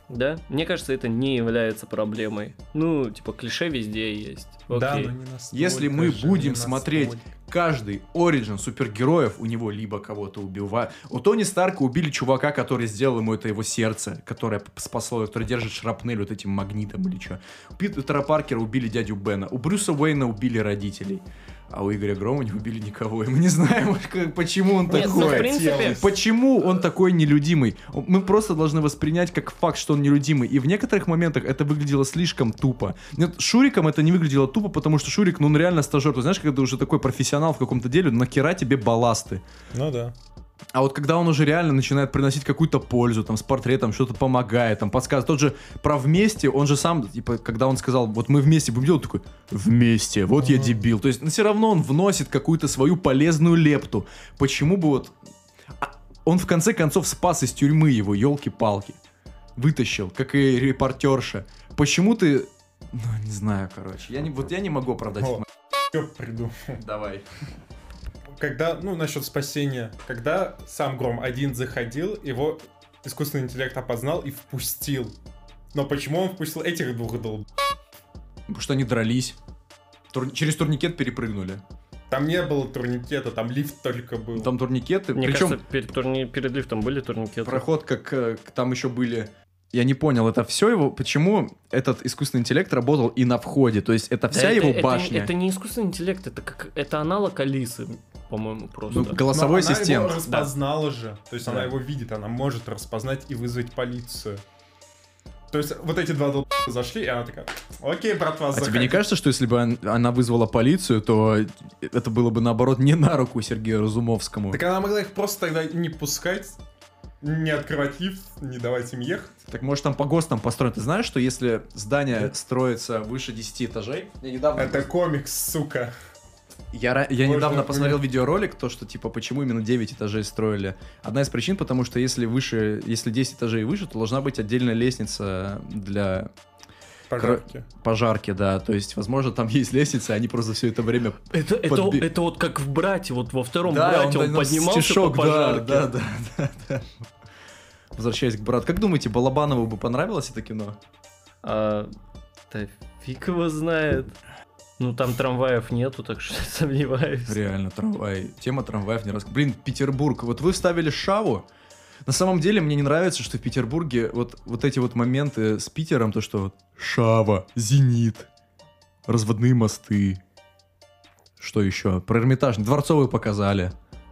да, мне кажется, это не является проблемой. Ну, типа, клише везде есть. Да, Окей. но не настолько Если мы же, будем смотреть каждый оригин супергероев, у него либо кого-то убивают. У Тони Старка убили чувака, который сделал ему это его сердце, которое спасло, который держит шрапнель вот этим магнитом или что. У Питера Паркера убили дядю Бена. У Брюса Уэйна убили родителей. А у Игоря Грома не убили никого. И мы не знаем, как- почему он Нет, ну, в такой. принципе. Почему он такой нелюдимый? Мы просто должны воспринять как факт, что он нелюдимый. И в некоторых моментах это выглядело слишком тупо. Нет, Шуриком это не выглядело тупо, потому что Шурик, ну он реально стажер. Ты знаешь, когда ты уже такой профессионал в каком-то деле, нахера тебе балласты. Ну да. А вот когда он уже реально начинает приносить какую-то пользу, там, с портретом что-то помогает, там, подсказывает. Тот же про вместе, он же сам, типа, когда он сказал, вот мы вместе будем делать, такой, вместе, вот я дебил. То есть, все равно он вносит какую-то свою полезную лепту. Почему бы вот... А, Он в конце концов спас из тюрьмы его, елки-палки. Вытащил, как и репортерша. Почему ты... Ну, не знаю, короче. Я не, вот я не могу оправдать О. придумал? Давай. Когда, ну, насчет спасения, когда сам Гром один заходил, его искусственный интеллект опознал и впустил. Но почему он впустил этих двух долб? Потому что они дрались. Тур- Через турникет перепрыгнули. Там не было турникета, там лифт только был. Там турникеты. Мне Причем кажется, перед, турни- перед лифтом были турникеты. проход как э, там еще были. Я не понял, это все его. Почему этот искусственный интеллект работал и на входе? То есть это Да вся это- его это башня. Это не искусственный интеллект, это как это аналог Алисы, по-моему, просто. Ну, Но голосовой она ассистент. его распознала же. То есть Да. она его видит, она может распознать и вызвать полицию. То есть вот эти два долб зашли, и она такая, окей, братва, А тебе не заходи». кажется, что если бы он- она вызвала полицию, то это было бы наоборот не на руку Сергею Разумовскому? Так она могла их просто тогда не пускать, не открывать лифт, не давать им ехать. Так может там по ГОСТам построен. Ты знаешь, что если здание строится выше 10 этажей? Я недавно, Это комикс, сука. Я, я недавно посмотрел видеоролик, то, что типа почему именно 9 этажей строили. Одна из причин, потому что если выше, если 10 этажей выше, то должна быть отдельная лестница для Пожарки. пожарки, да. То есть, возможно, там *laughs* есть лестница, они просто все это время... Это, это, Подби- это вот как в «Брате», вот во втором Да, «Брате» он, донес поднимался стишок, по пожарке. Да, да, да, да. Возвращаясь к брату. Как думаете, Балабанову бы понравилось это кино? А, да фиг его знает. Ну, там трамваев нету, так что *laughs* сомневаюсь. Реально, трамвай. Тема трамваев не раз. Блин, Петербург. Вот вы вставили Шаву. На самом деле мне не нравится, что в Петербурге вот, вот эти вот моменты с Питером, то что вот Шава, Зенит, разводные мосты. Что еще? Про Эрмитаж. Дворцовый показали.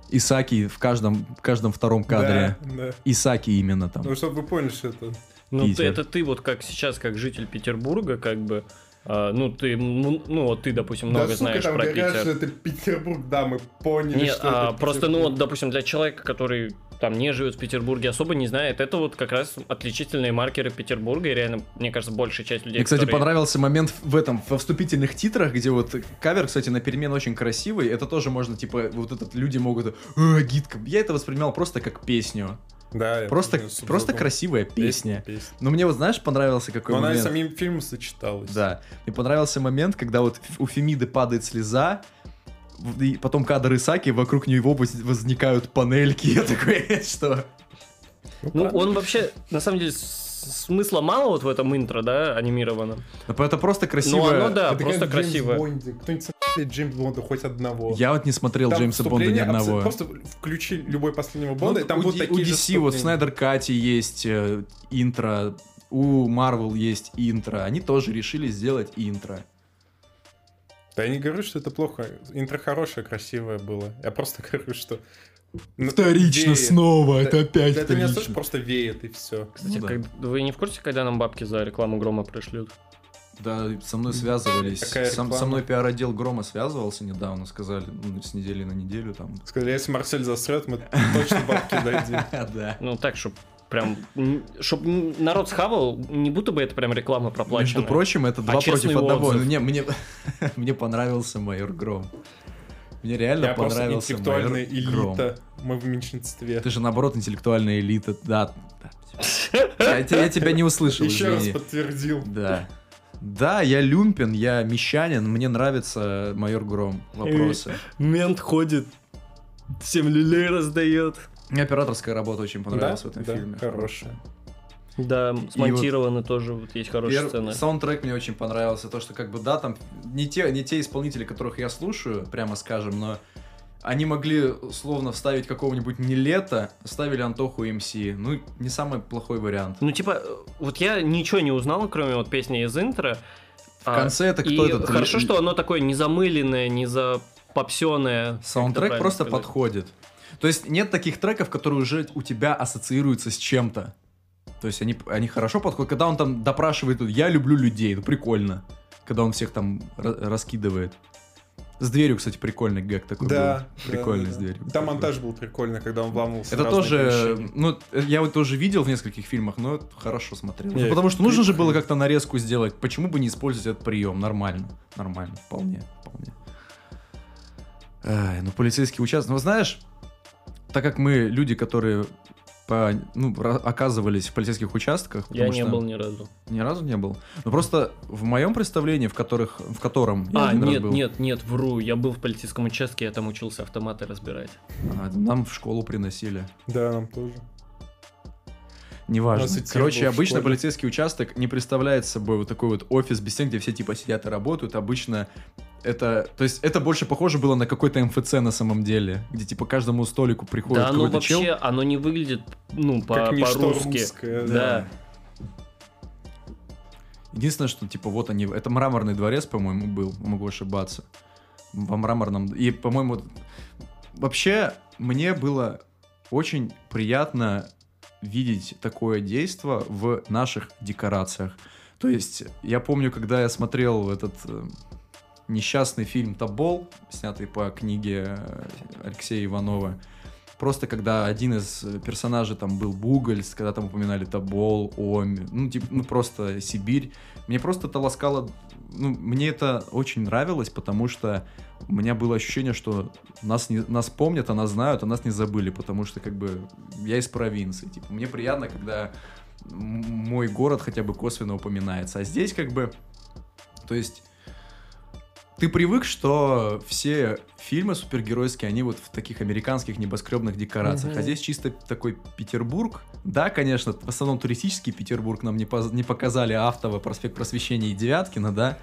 Исаки в каждом, в каждом втором кадре. Да, да. Исаки именно там. Ну, чтобы вы поняли, что это... Ну, ты, это ты вот как сейчас, как житель Петербурга, как бы, а, ну, ты, ну, ну, вот ты, допустим, много да, сука, знаешь там про Питер. что это Петербург, да, мы поняли, Нет, что а, это просто, ну, вот, допустим, для человека, который там не живет в Петербурге, особо не знает, это вот как раз отличительные маркеры Петербурга, и реально, мне кажется, большая часть людей, Мне, кстати, которые- понравился момент в этом, во вступительных титрах, где вот кавер, кстати, на перемен очень красивый. Это тоже можно, типа, вот этот люди могут... «А, гидка. Я это воспринимал просто как песню. Да, Просто, суб- просто красивая песня. песня. Но мне вот, знаешь, понравился какой Но она и момент? самим фильмом сочеталась. Да. Мне понравился момент, когда вот у Фемиды падает слеза, и потом кадр Исаки, вокруг него воз- возникают панельки. *laughs* Я такой, *laughs* что? Ну, правда. он вообще, на самом деле, смысла мало вот в этом интро, да, анимированном. Ну, Это просто Но красивое... оно, да, Это просто красиво. Кто-нибудь Джеймс Бонда хоть одного. Я вот не смотрел Там Джеймса Бонда ни одного. Просто включи любой последнего Бонда, Ну, и там у, будут Ди- у такие же DC вот в. Снайдер Кате есть э, интро, у Marvel есть интро. Они тоже решили сделать интро. Да я не говорю, что это плохо. Интро хорошее, красивое было. Я просто *laughs* говорю, что... ну, Вторично веет. снова, Да- это опять да это вторично. слышишь, просто веет и все. Кстати, Ну да. как- вы не в курсе, когда нам бабки за рекламу Грома пришлют? Да, со мной связывались. Какая Сам- со мной пиар-отдел Грома связывался недавно, сказали, ну, с недели на неделю там. Сказали, если Марсель засрет, мы точно бабки дадим. *laughs* Да. Ну, так, чтобы прям... Чтобы народ схавал, не будто бы это прям реклама проплаченная. Между прочим, это два честный против одного. Ну, Не, мне, *laughs* мне понравился майор Гром. Мне реально Я понравился интеллектуальная майор Гром. элита. Мы в меньшинстве. Ты же наоборот интеллектуальная элита. Да. да. Я, я тебя не услышал, Еще раз извини. подтвердил. Да. Да, я люмпин, я мещанин, мне нравится майор Гром. Вопросы. Мент ходит, всем люлей раздает. Мне операторская работа очень понравилась в этом да, фильме. хорошая. Да, смонтированы тоже, вот есть хорошие Пер- сцены. Саундтрек мне очень понравился. То, что как бы, да, там не те, не те исполнители, которых я слушаю, прямо скажем, но они могли словно вставить какого-нибудь не лето, ставили Антоху МС. Ну, не самый плохой вариант. Ну, типа, вот я ничего не узнал, кроме вот песни из интро. В конце это кто и этот? хорошо, что оно такое не замыленное, не запопсенное. Саундтрек просто подходит. То есть нет таких треков, которые уже у тебя ассоциируются с чем-то. То есть они, они хорошо подходят. Когда он там допрашивает, я люблю людей, ну прикольно. Когда он всех там ра- раскидывает. С дверью, кстати, прикольный гэг такой Да. был. Прикольный да, с да. дверью. Там монтаж был прикольный, когда он вламывался. Это тоже, помещения. ну, я вот тоже видел в нескольких фильмах, но хорошо смотрел. Не, Потому что нужно же было как-то нарезку сделать. Почему бы не использовать этот прием? Нормально, нормально, вполне, вполне. Ай, ну полицейский участок. Ну, знаешь, так как мы люди, которые по, ну, оказывались в полицейских участках, Я не что был ни разу. ни разу не был. Ну просто в моем представлении, в которых, в котором я А, нет, был, нет, нет, вру. Я был в полицейском участке, я там учился автоматы разбирать. а, нам в школу приносили. Да, нам тоже. Неважно. Короче, обычно полицейский участок не представляет собой вот такой вот офис без стен, где все типа сидят и работают. Обычно это, то есть это больше похоже было на какой-то МФЦ на самом деле, где типа каждому столику приходит да, какой-то чел. вообще, оно не выглядит, ну, по- по-русски. русское, да. Единственное, что типа вот они, это мраморный дворец, по-моему, был, могу ошибаться. Во мраморном. И, по-моему, вообще мне было очень приятно видеть такое действо в наших декорациях. То есть, я помню, когда я смотрел этот э, несчастный фильм «Тобол», снятый по книге э, Алексея Иванова, просто когда один из персонажей там был Бугольс, когда там упоминали Тобол, Омь, ну, типа, ну, просто Сибирь, мне просто это ласкало, ну, мне это очень нравилось, потому что у меня было ощущение, что нас, не, нас помнят, а нас знают, а нас не забыли, потому что, как бы, я из провинции. Типа, мне приятно, когда мой город хотя бы косвенно упоминается. А здесь как бы, то есть ты привык, что все фильмы супергеройские, они вот в таких американских небоскребных декорациях, Мгм. а здесь чисто такой Петербург. Да, конечно, в основном туристический Петербург нам не, поз- не показали Автово, проспект Просвещения и Девяткина, да.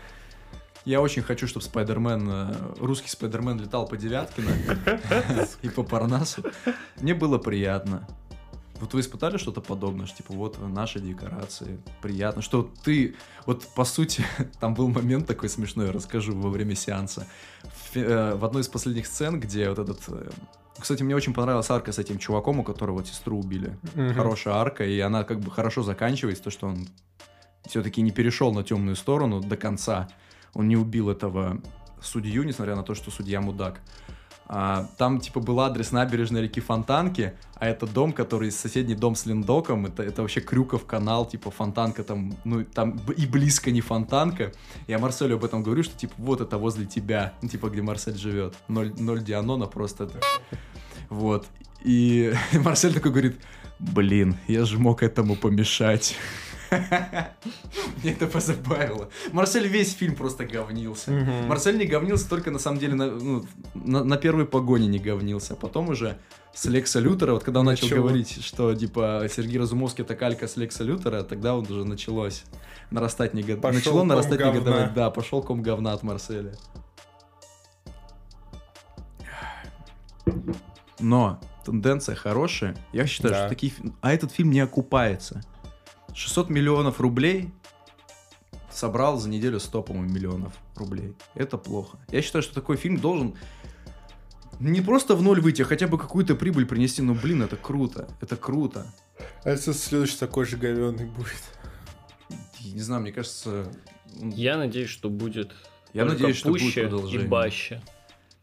Я очень хочу, чтобы Спайдермен, э, русский Спайдермен летал по Девяткино *laughs* и по Парнасу. Мне было приятно. Вот вы испытали что-то подобное, что типа вот наши декорации, приятно, что ты, вот по сути, *laughs* там был момент такой смешной, я расскажу во время сеанса. В, э, в одной из последних сцен, где вот этот... э, Кстати, мне очень понравилась арка с этим чуваком, у которого сестру убили. Мгм. Хорошая арка, и она как бы хорошо заканчивается, то, что он все-таки не перешел на темную сторону до конца. Он не убил этого судью, несмотря на то, что судья мудак. А, там, типа, был адрес набережной реки Фонтанки, а это дом, который соседний дом с Линдоком, это, это вообще Крюков канал, типа, Фонтанка там, ну, там и близко не Фонтанка. Я Марселю об этом говорю, что, типа, вот это возле тебя, ну, *laughs* типа, где Марсель живет. Ноль, ноль Дианона просто. Вот. И *laughs* Марсель такой говорит, блин, я же мог этому помешать. *laughs* Мне это позабавило. Марсель весь фильм просто говнился. Марсель не говнился только на самом деле на, ну, на, на первой погоне не говнился. а Потом уже с Лекса Лютера, вот когда он начал Начало. говорить, что типа Сергей Разумовский это калька с Лекса Лютера, тогда он уже началось нарастать него... Пошел Начало нарастать негодование. Да, пошел ком говна от Марселя. Но тенденция хорошая. Я считаю, Да. что такие... А этот фильм не окупается. 600 миллионов рублей собрал за неделю 100, по-моему, миллионов рублей. Это плохо. Я считаю, что такой фильм должен не просто в ноль выйти, а хотя бы какую-то прибыль принести. Ну, блин, это круто. Это круто. А если следующий такой же говенный будет? Я не знаю, мне кажется... Я надеюсь, что будет Я надеюсь, что будет пуще и продолжение. баще.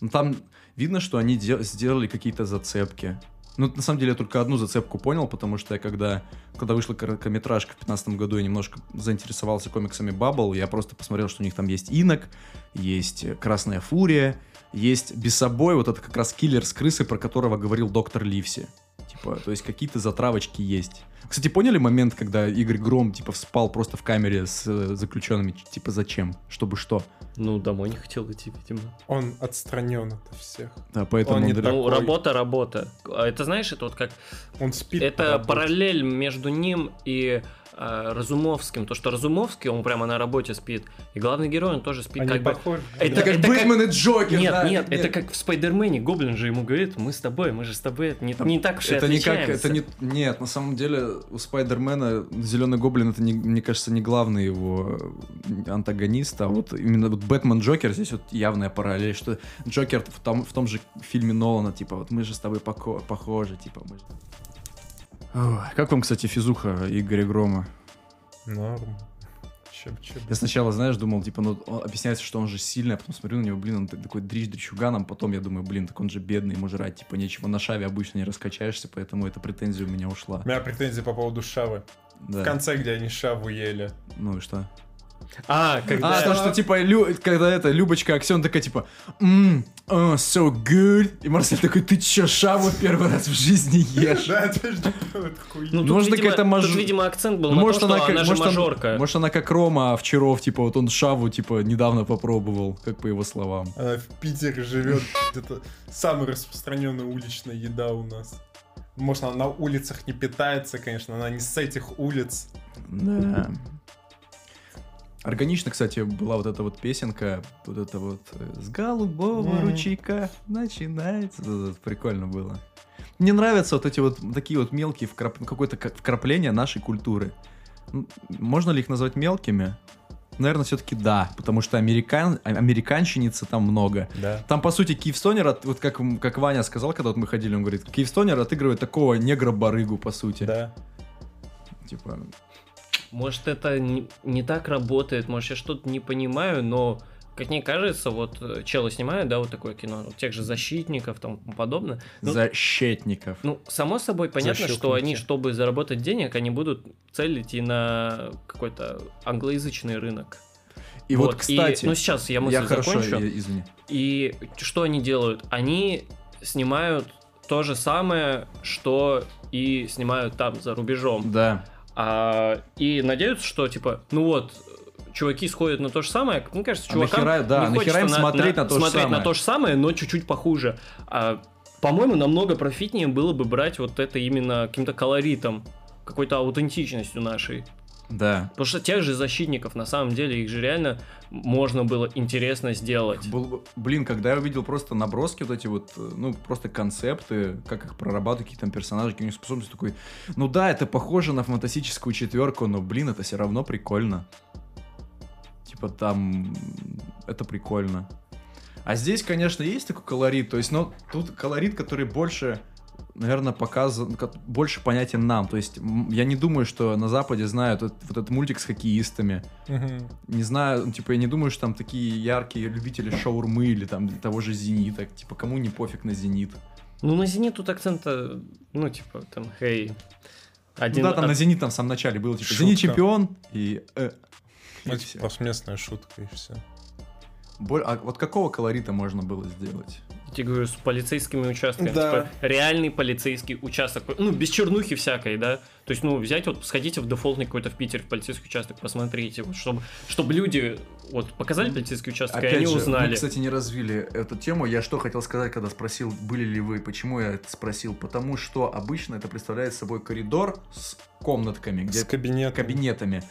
Ну, там видно, что они де- сделали какие-то зацепки. Ну, на самом деле, я только одну зацепку понял, потому что я когда, когда вышла короткометражка в 2015 году, я немножко заинтересовался комиксами Баббл, я просто посмотрел, что у них там есть Инок, есть э, Красная Фурия, есть Бесобой, вот это как раз киллер с крысой, про которого говорил доктор Ливси. Типа, то есть какие-то затравочки есть. Кстати, поняли момент, когда Игорь Гром, типа, спал просто в камере с э, заключенными? Типа, зачем? Чтобы что? Ну, домой не хотел идти, видимо. Он отстранен от всех. Да, поэтому Он не он- так- Ну, работа, работа. А Это знаешь, это вот как... Он спит. Это параллель между ним и Разумовским. То, что Разумовский, он прямо на работе спит. И главный герой, он тоже спит. Они как бы- похожи. Это Это как это как- Бэтмен и Джокер, Нет, да, нет, это как в Спайдермене. Гоблин же ему говорит, мы с тобой, мы же с тобой. Это не, не так уж и это не как, это не, нет, на самом деле у Спайдермена Зеленый Гоблин это, не, мне кажется, не главный его э, антагонист, а вот именно вот Бэтмен Джокер здесь вот явная параллель, что Джокер в том, в том же фильме Нолана, типа, вот мы же с тобой поко- похожи, типа, мы же... Ой, как вам, кстати, физуха Игоря Грома? Норм. Чеп, чеп. Я сначала, знаешь, думал, типа, ну, объясняется, что он же сильный, а потом смотрю на него, блин, он так- такой дрищ дрищуганом, потом я думаю, блин, так он же бедный, ему жрать, типа, нечего, на шаве обычно не раскачаешься, поэтому эта претензия у меня ушла. У меня претензии по поводу Шавы. Да. В конце, где они Шаву ели. Ну и что? А, А, когда... то, что, типа, Лю- когда это, Любочка Аксен такая, типа, «М, oh, so good. И Марсель такой, ты чё, шаву первый раз в жизни ешь? Да, это же. Ну, может, видимо, какая-то маж- тут, видимо, акцент был на может, том, она, что как, она же может, он- мажорка. может, она как Рома Овчаров, типа, вот он шаву, типа, недавно попробовал, как по его словам. Она в Питере живет. Это самая распространенная уличная еда у нас. Может, она на улицах не питается, конечно, она не с этих улиц. Да. Органично, кстати, была вот эта вот песенка, вот это вот э, «С голубого ручейка начинается». Это Прикольно было. Мне нравятся вот эти вот такие вот мелкие вкрап... какое-то ка- вкрапление нашей культуры. Можно ли их назвать мелкими? Наверное, все-таки да, потому что американ... а- американщиницы там много. Да. Там, по сути, Киевстонер, от- вот как, как Ваня сказал, когда вот мы ходили, он говорит, Киевстонер отыгрывает такого негра-барыгу, по сути. Да. Типа, Может, это не, не так работает, может, я что-то не понимаю, но, как мне кажется, вот э, челы снимают, да, вот такое кино, вот тех же защитников, там подобное. Ну, защитников. Ну, само собой, понятно, что они, чтобы заработать денег, они будут целить и на какой-то англоязычный рынок. И вот, кстати, и, ну, сейчас я мысль я хорошо, закончу. я- извини. И что они делают? Они снимают то же самое, что и снимают там, за рубежом. Да. А, и надеются, что, типа, ну вот, чуваки сходят на то же самое. Мне кажется, А чувакам нахера- да, не хочется им смотреть на то же смотреть самое? на то же самое, но чуть-чуть похуже. А, по-моему, намного профитнее было бы брать вот это именно каким-то колоритом, какой-то аутентичностью нашей. Да. Потому что тех же защитников, на самом деле, их же реально можно было интересно сделать. Был бы- блин, когда я увидел просто наброски вот эти вот, э, ну, просто концепты, как их прорабатывают, какие там персонажи, какие у них способности, такой, ну да, это похоже на фантастическую четверку, но, блин, это все равно прикольно. Типа там, это прикольно. А здесь, конечно, есть такой колорит, то есть, но тут колорит, который больше, наверное, показан, ка- больше понятен нам. То есть, я не думаю, что на Западе знают вот, вот этот мультик с хоккеистами. Мгм. Не знаю, ну, типа, я не думаю, что там такие яркие любители шаурмы или там того же Зенита. Типа, кому не пофиг на Зенит. Ну, на Зенит тут акцента, ну, типа, там, хей. Один ну да, там от- на Зенит там в самом начале было, типа, Шутка. Зенит чемпион и... э, и Ну, всё. типа, повсеместная шутка и все. Боль- А вот какого колорита можно было сделать? Я тебе говорю, с полицейскими участками. Да. Типа, реальный полицейский участок. Ну, без чернухи всякой, да. То есть, ну, взять, вот, сходите в дефолтный какой-то в Питер, в полицейский участок, посмотрите, вот, чтобы, чтобы люди, вот, показали полицейский участок, и Опять они же, узнали. мы, кстати, не развили эту тему. Я что хотел сказать, когда спросил, были ли вы, почему я это спросил? Потому что обычно это представляет собой коридор с комнатками, где С кабинетом. кабинетами.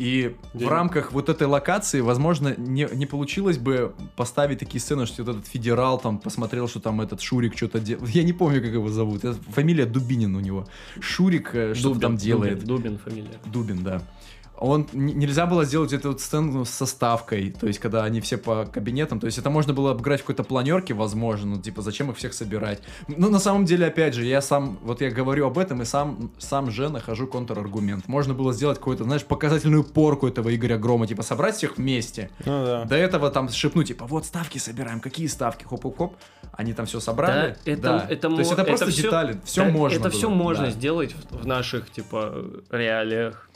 И Где- в рамках вот этой локации, возможно, не, не получилось бы поставить такие сцены, что вот этот федерал там посмотрел, что там этот Шурик что-то делает. *laughs* Я не помню, как его зовут. Это Фамилия Дубинин у него. Шурик э, что-то там делает. Дубин, Дубин фамилия. Дубин, да. Он нельзя было сделать эту вот сцену с составкой, то есть когда они все по кабинетам, то есть это можно было обыграть в какой-то планерке, возможно, ну типа зачем их всех собирать. Ну на самом деле опять же я сам вот я говорю об этом и сам сам же нахожу контраргумент. Можно было сделать какую-то знаешь показательную порку этого Игоря Грома, типа собрать всех вместе. Ну да. До этого там шепнуть типа вот ставки собираем, какие ставки, хоп-хоп-хоп, они там все собрали. Да, это, Да. это, то есть мо- это просто всё- детали, все да, можно. Это было, все можно да. сделать в, в наших, типа, реалиях.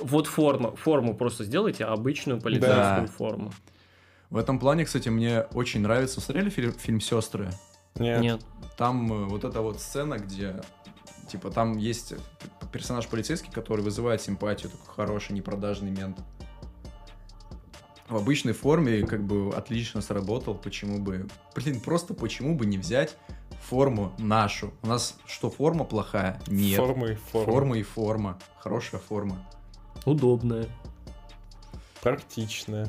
Вот форма, форму просто сделайте, обычную полицейскую Да. форму. В этом плане, кстати, мне очень нравится. Смотрели фильм, фильм Сестры? Нет. Нет. Там э, вот эта вот сцена, где типа там есть персонаж полицейский, который вызывает симпатию, такой хороший, непродажный мент. В обычной форме как бы отлично сработал, почему бы... Блин, просто почему бы не взять форму нашу? У нас что, форма плохая? Нет. Форма и форма. Форма и форма. Хорошая форма. Удобная. Практичная.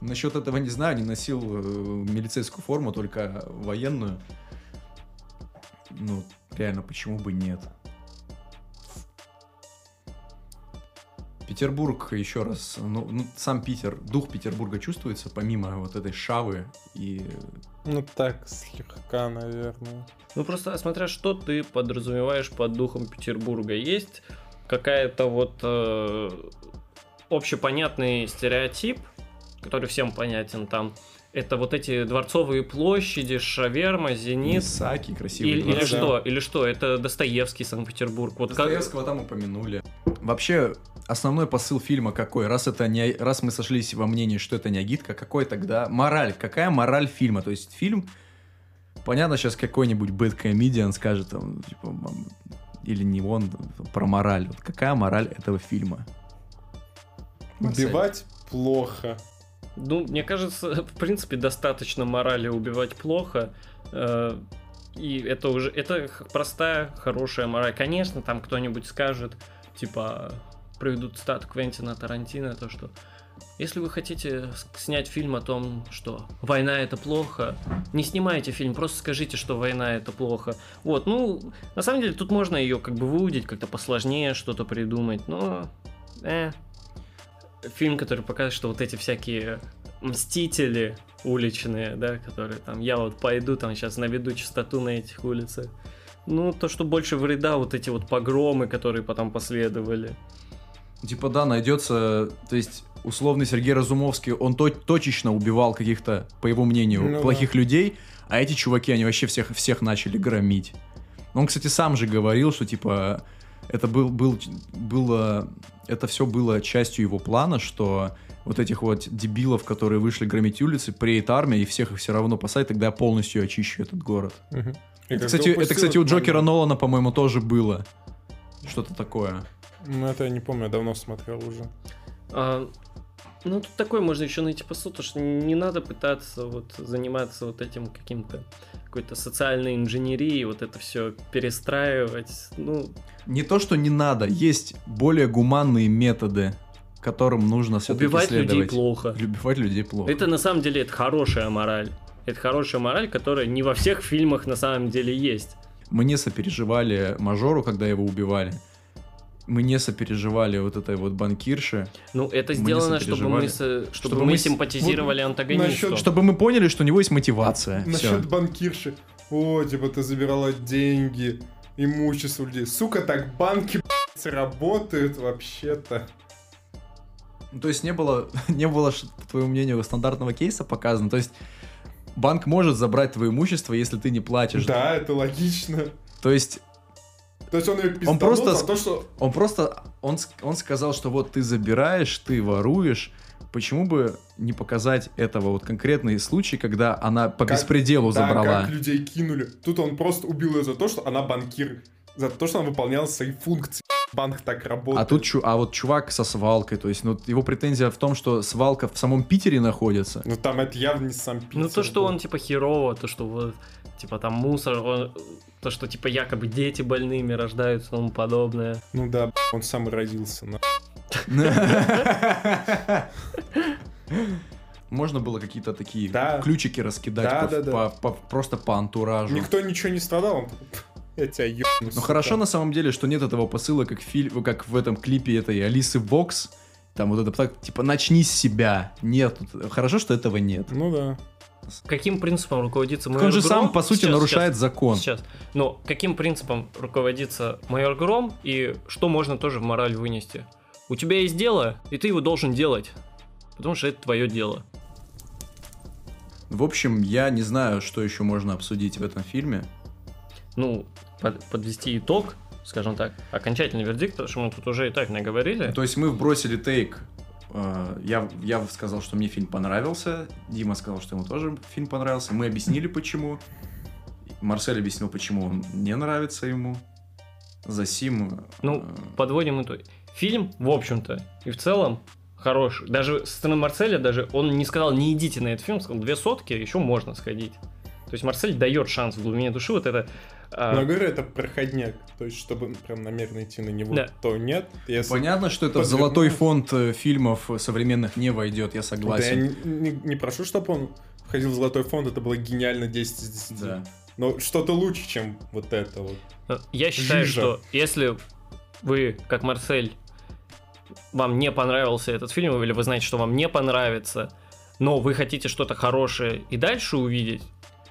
Насчет этого не знаю, не носил э, милицейскую форму, только военную. Ну, реально, почему бы нет? Петербург, еще раз, ну, ну, сам Питер, дух Петербурга чувствуется, помимо вот этой шавы и... Ну так, слегка, наверное. Ну просто смотря что ты подразумеваешь под духом Петербурга. Есть какая-то вот э, общепонятный стереотип, который всем понятен там. Это вот эти дворцовые площади, шаверма, зенит. Саки, красивые Или, или что? Или что? Это Достоевский, Санкт-Петербург. Вот как... Достоевского там упомянули. Вообще, основной посыл фильма какой? Раз это не, раз мы сошлись во мнении, что это не агитка, какой тогда мораль? Какая мораль фильма? То есть фильм, понятно, сейчас какой-нибудь bad comedian скажет, там, типа, или не он, про мораль. Вот какая мораль этого фильма? Марсель. Убивать плохо. Ну, мне кажется, *laughs* в принципе, достаточно морали убивать плохо. э, И это уже, это простая, хорошая мораль. Конечно, там кто-нибудь скажет, типа, проведут стат Квентина Тарантино, то что если вы хотите снять фильм о том, что война это плохо, не снимайте фильм, просто скажите, что война это плохо. Вот, ну, на самом деле тут можно ее как бы выудить, как-то посложнее что-то придумать, но... Э, фильм, который показывает, что вот эти всякие мстители уличные, да, которые там, я вот пойду там сейчас наведу чистоту на этих улицах. Ну, то, что больше вреда, вот эти вот погромы, которые потом последовали. Типа, да, найдется, то есть, условный Сергей Разумовский, он то- точечно убивал каких-то, по его мнению, Ну да. плохих людей, а эти чуваки, они вообще всех, всех начали громить. Он, кстати, сам же говорил, что, типа, это был, был, было, это все было частью его плана, что вот этих вот дебилов, которые вышли громить улицы, приедет армия, и всех их все равно посадят, тогда я полностью очищу этот город. И Это, кстати, это, кстати, у Джокера момент- Нолана, по-моему, тоже было. Что-то такое. Ну, это я не помню, я давно смотрел уже. А, ну, тут такой можно еще найти посыл, то что не надо пытаться вот заниматься вот этим каким-то какой-то социальной инженерией, вот это все перестраивать. Ну, Не то, что не надо, есть более гуманные методы, которым нужно все-таки убивать людей следовать. плохо. Убивать людей плохо. Это на самом деле это хорошая мораль. Это хорошая мораль, которая не во всех фильмах на самом деле есть. Мы не сопереживали мажору, когда его убивали. Мы не сопереживали вот этой вот банкирше. Ну, это Мы сделано, чтобы мы, сопереживали. со- чтобы Чтобы мы мы симпатизировали антагонисту. насчет- Чтобы мы поняли, что у него есть мотивация. Насчет банкирши. О, типа ты забирала деньги, имущество людей. Сука, так банки работают вообще-то. Ну, То есть не было, *laughs* не было, по твоему мнению, стандартного кейса показано. То есть банк может забрать твое имущество, если ты не платишь. Да, это логично. То есть То есть он ее пизданул просто за то, что... он просто, он, он сказал, что вот ты забираешь, ты воруешь, почему бы не показать этого вот конкретный случай, когда она по Как- беспределу Да, забрала. как людей кинули. Тут он просто убил ее за то, что она банкир. За то, что она выполняла свои функции. Банк так работает. А тут чу- а вот чувак со свалкой, то есть, ну, его претензия в том, что свалка в самом Питере находится. Ну там это явно не сам Питер. Ну, то, что был. он, типа, херово, то, что вот, типа, там мусор, он- то, что, типа, якобы дети больными рождаются и тому подобное. Ну да, он сам и родился. на- Можно было какие-то такие Да. ключики раскидать Да, по- да, да. по- по- просто по антуражу. Никто ничего не страдал. Он такой, «Пф, я тебя ебну. Ну хорошо на самом деле, что нет этого посыла, как, фильм, как в этом клипе этой Алисы Вокс. Там вот это так, типа, начни с себя. Нет, хорошо, что этого нет. Ну да. Каким принципом руководится майор он же Гром? сам, по сути, Сейчас, нарушает сейчас, закон. Сейчас. Но каким принципом руководится майор Гром и что можно тоже в мораль вынести? У тебя есть дело, и ты его должен делать. Потому что это твое дело. В общем, я не знаю, что еще можно обсудить в этом фильме. Ну, под- подвести итог, скажем так, окончательный вердикт, потому что мы тут уже и так наговорили. То есть мы вбросили тейк. Э, Я, я сказал, что мне фильм понравился. Дима сказал, что ему тоже фильм понравился. Мы объяснили, почему. Марсель объяснил, почему он не нравится ему. Засим... Ну, э, подводим итог. Фильм, в общем-то, и в целом хороший. Даже со стороны Марселя, даже он не сказал, не идите на этот фильм, сказал, две сотки, еще можно сходить. То есть Марсель дает шанс в глубине души вот это... а, Но я говорю, это проходняк. То есть, чтобы прям намеренно идти на него, Да. то нет. Если... Понятно, что это в золотой фонд э, фильмов современных не войдет, я Да я согласен. не, не- не прошу, чтобы он входил в золотой фонд, это было гениально 10 из 10. Да. Но что-то лучше, чем вот это вот. Я считаю, Жижа. что если вы, как Марсель, вам не понравился этот фильм, или вы знаете, что вам не понравится, но вы хотите что-то хорошее и дальше увидеть,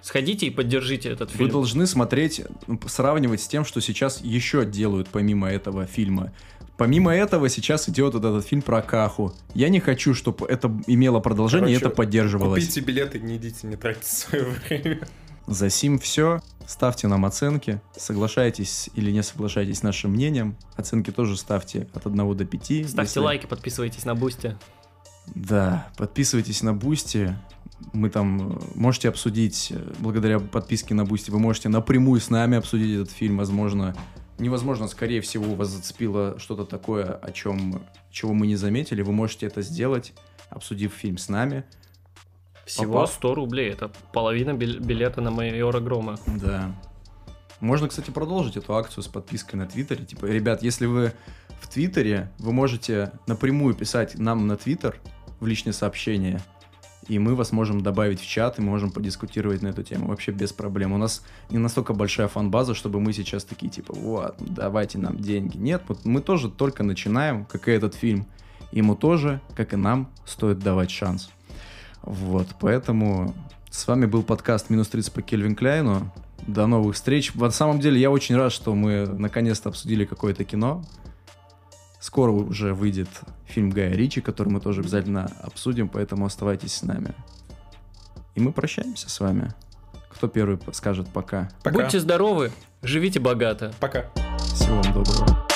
сходите и поддержите этот Вы фильм. должны смотреть, м, сравнивать с тем, что сейчас еще делают помимо этого фильма. Помимо этого сейчас идет вот этот фильм про Каху. Я не хочу, чтобы это имело продолжение и Короче, это поддерживалось. Купите билеты, не идите, не тратьте свое время. За сим все. Ставьте нам оценки. Соглашайтесь или не соглашайтесь с нашим мнением. Оценки тоже ставьте от 1 до 5. Ставьте Если- лайки, подписывайтесь на Boosty. Да, подписывайтесь на Boosty. Мы там э, можете обсудить, э, благодаря подписке на Boosty, вы можете напрямую с нами обсудить этот фильм. Возможно, невозможно, скорее всего, вас зацепило что-то такое, о чем, чего мы не заметили. Вы можете это сделать, обсудив фильм с нами. Всего Попав. 100 рублей. Это половина бил- билета на Майора Грома. Да. Можно, кстати, продолжить эту акцию с подпиской на Твиттере. Типа, ребят, если вы в Твиттере, вы можете напрямую писать нам на Твиттер в личные сообщения, и мы вас можем добавить в чат, и мы можем подискутировать на эту тему. Вообще без проблем. У нас не настолько большая фан-база, чтобы мы сейчас такие, типа, вот, давайте нам деньги. Нет, вот мы тоже только начинаем, как и этот фильм. Ему тоже, как и нам, стоит давать шанс. Вот, поэтому с вами был подкаст «Минус 30 по Кельвин Кляйну». До новых встреч. На самом деле, я очень рад, что мы наконец-то обсудили какое-то кино. Скоро уже выйдет фильм Гая Ричи, который мы тоже обязательно обсудим, поэтому оставайтесь с нами. И мы прощаемся с вами. Кто первый скажет пока? Пока. Будьте здоровы, живите богато. Пока. Всего вам доброго.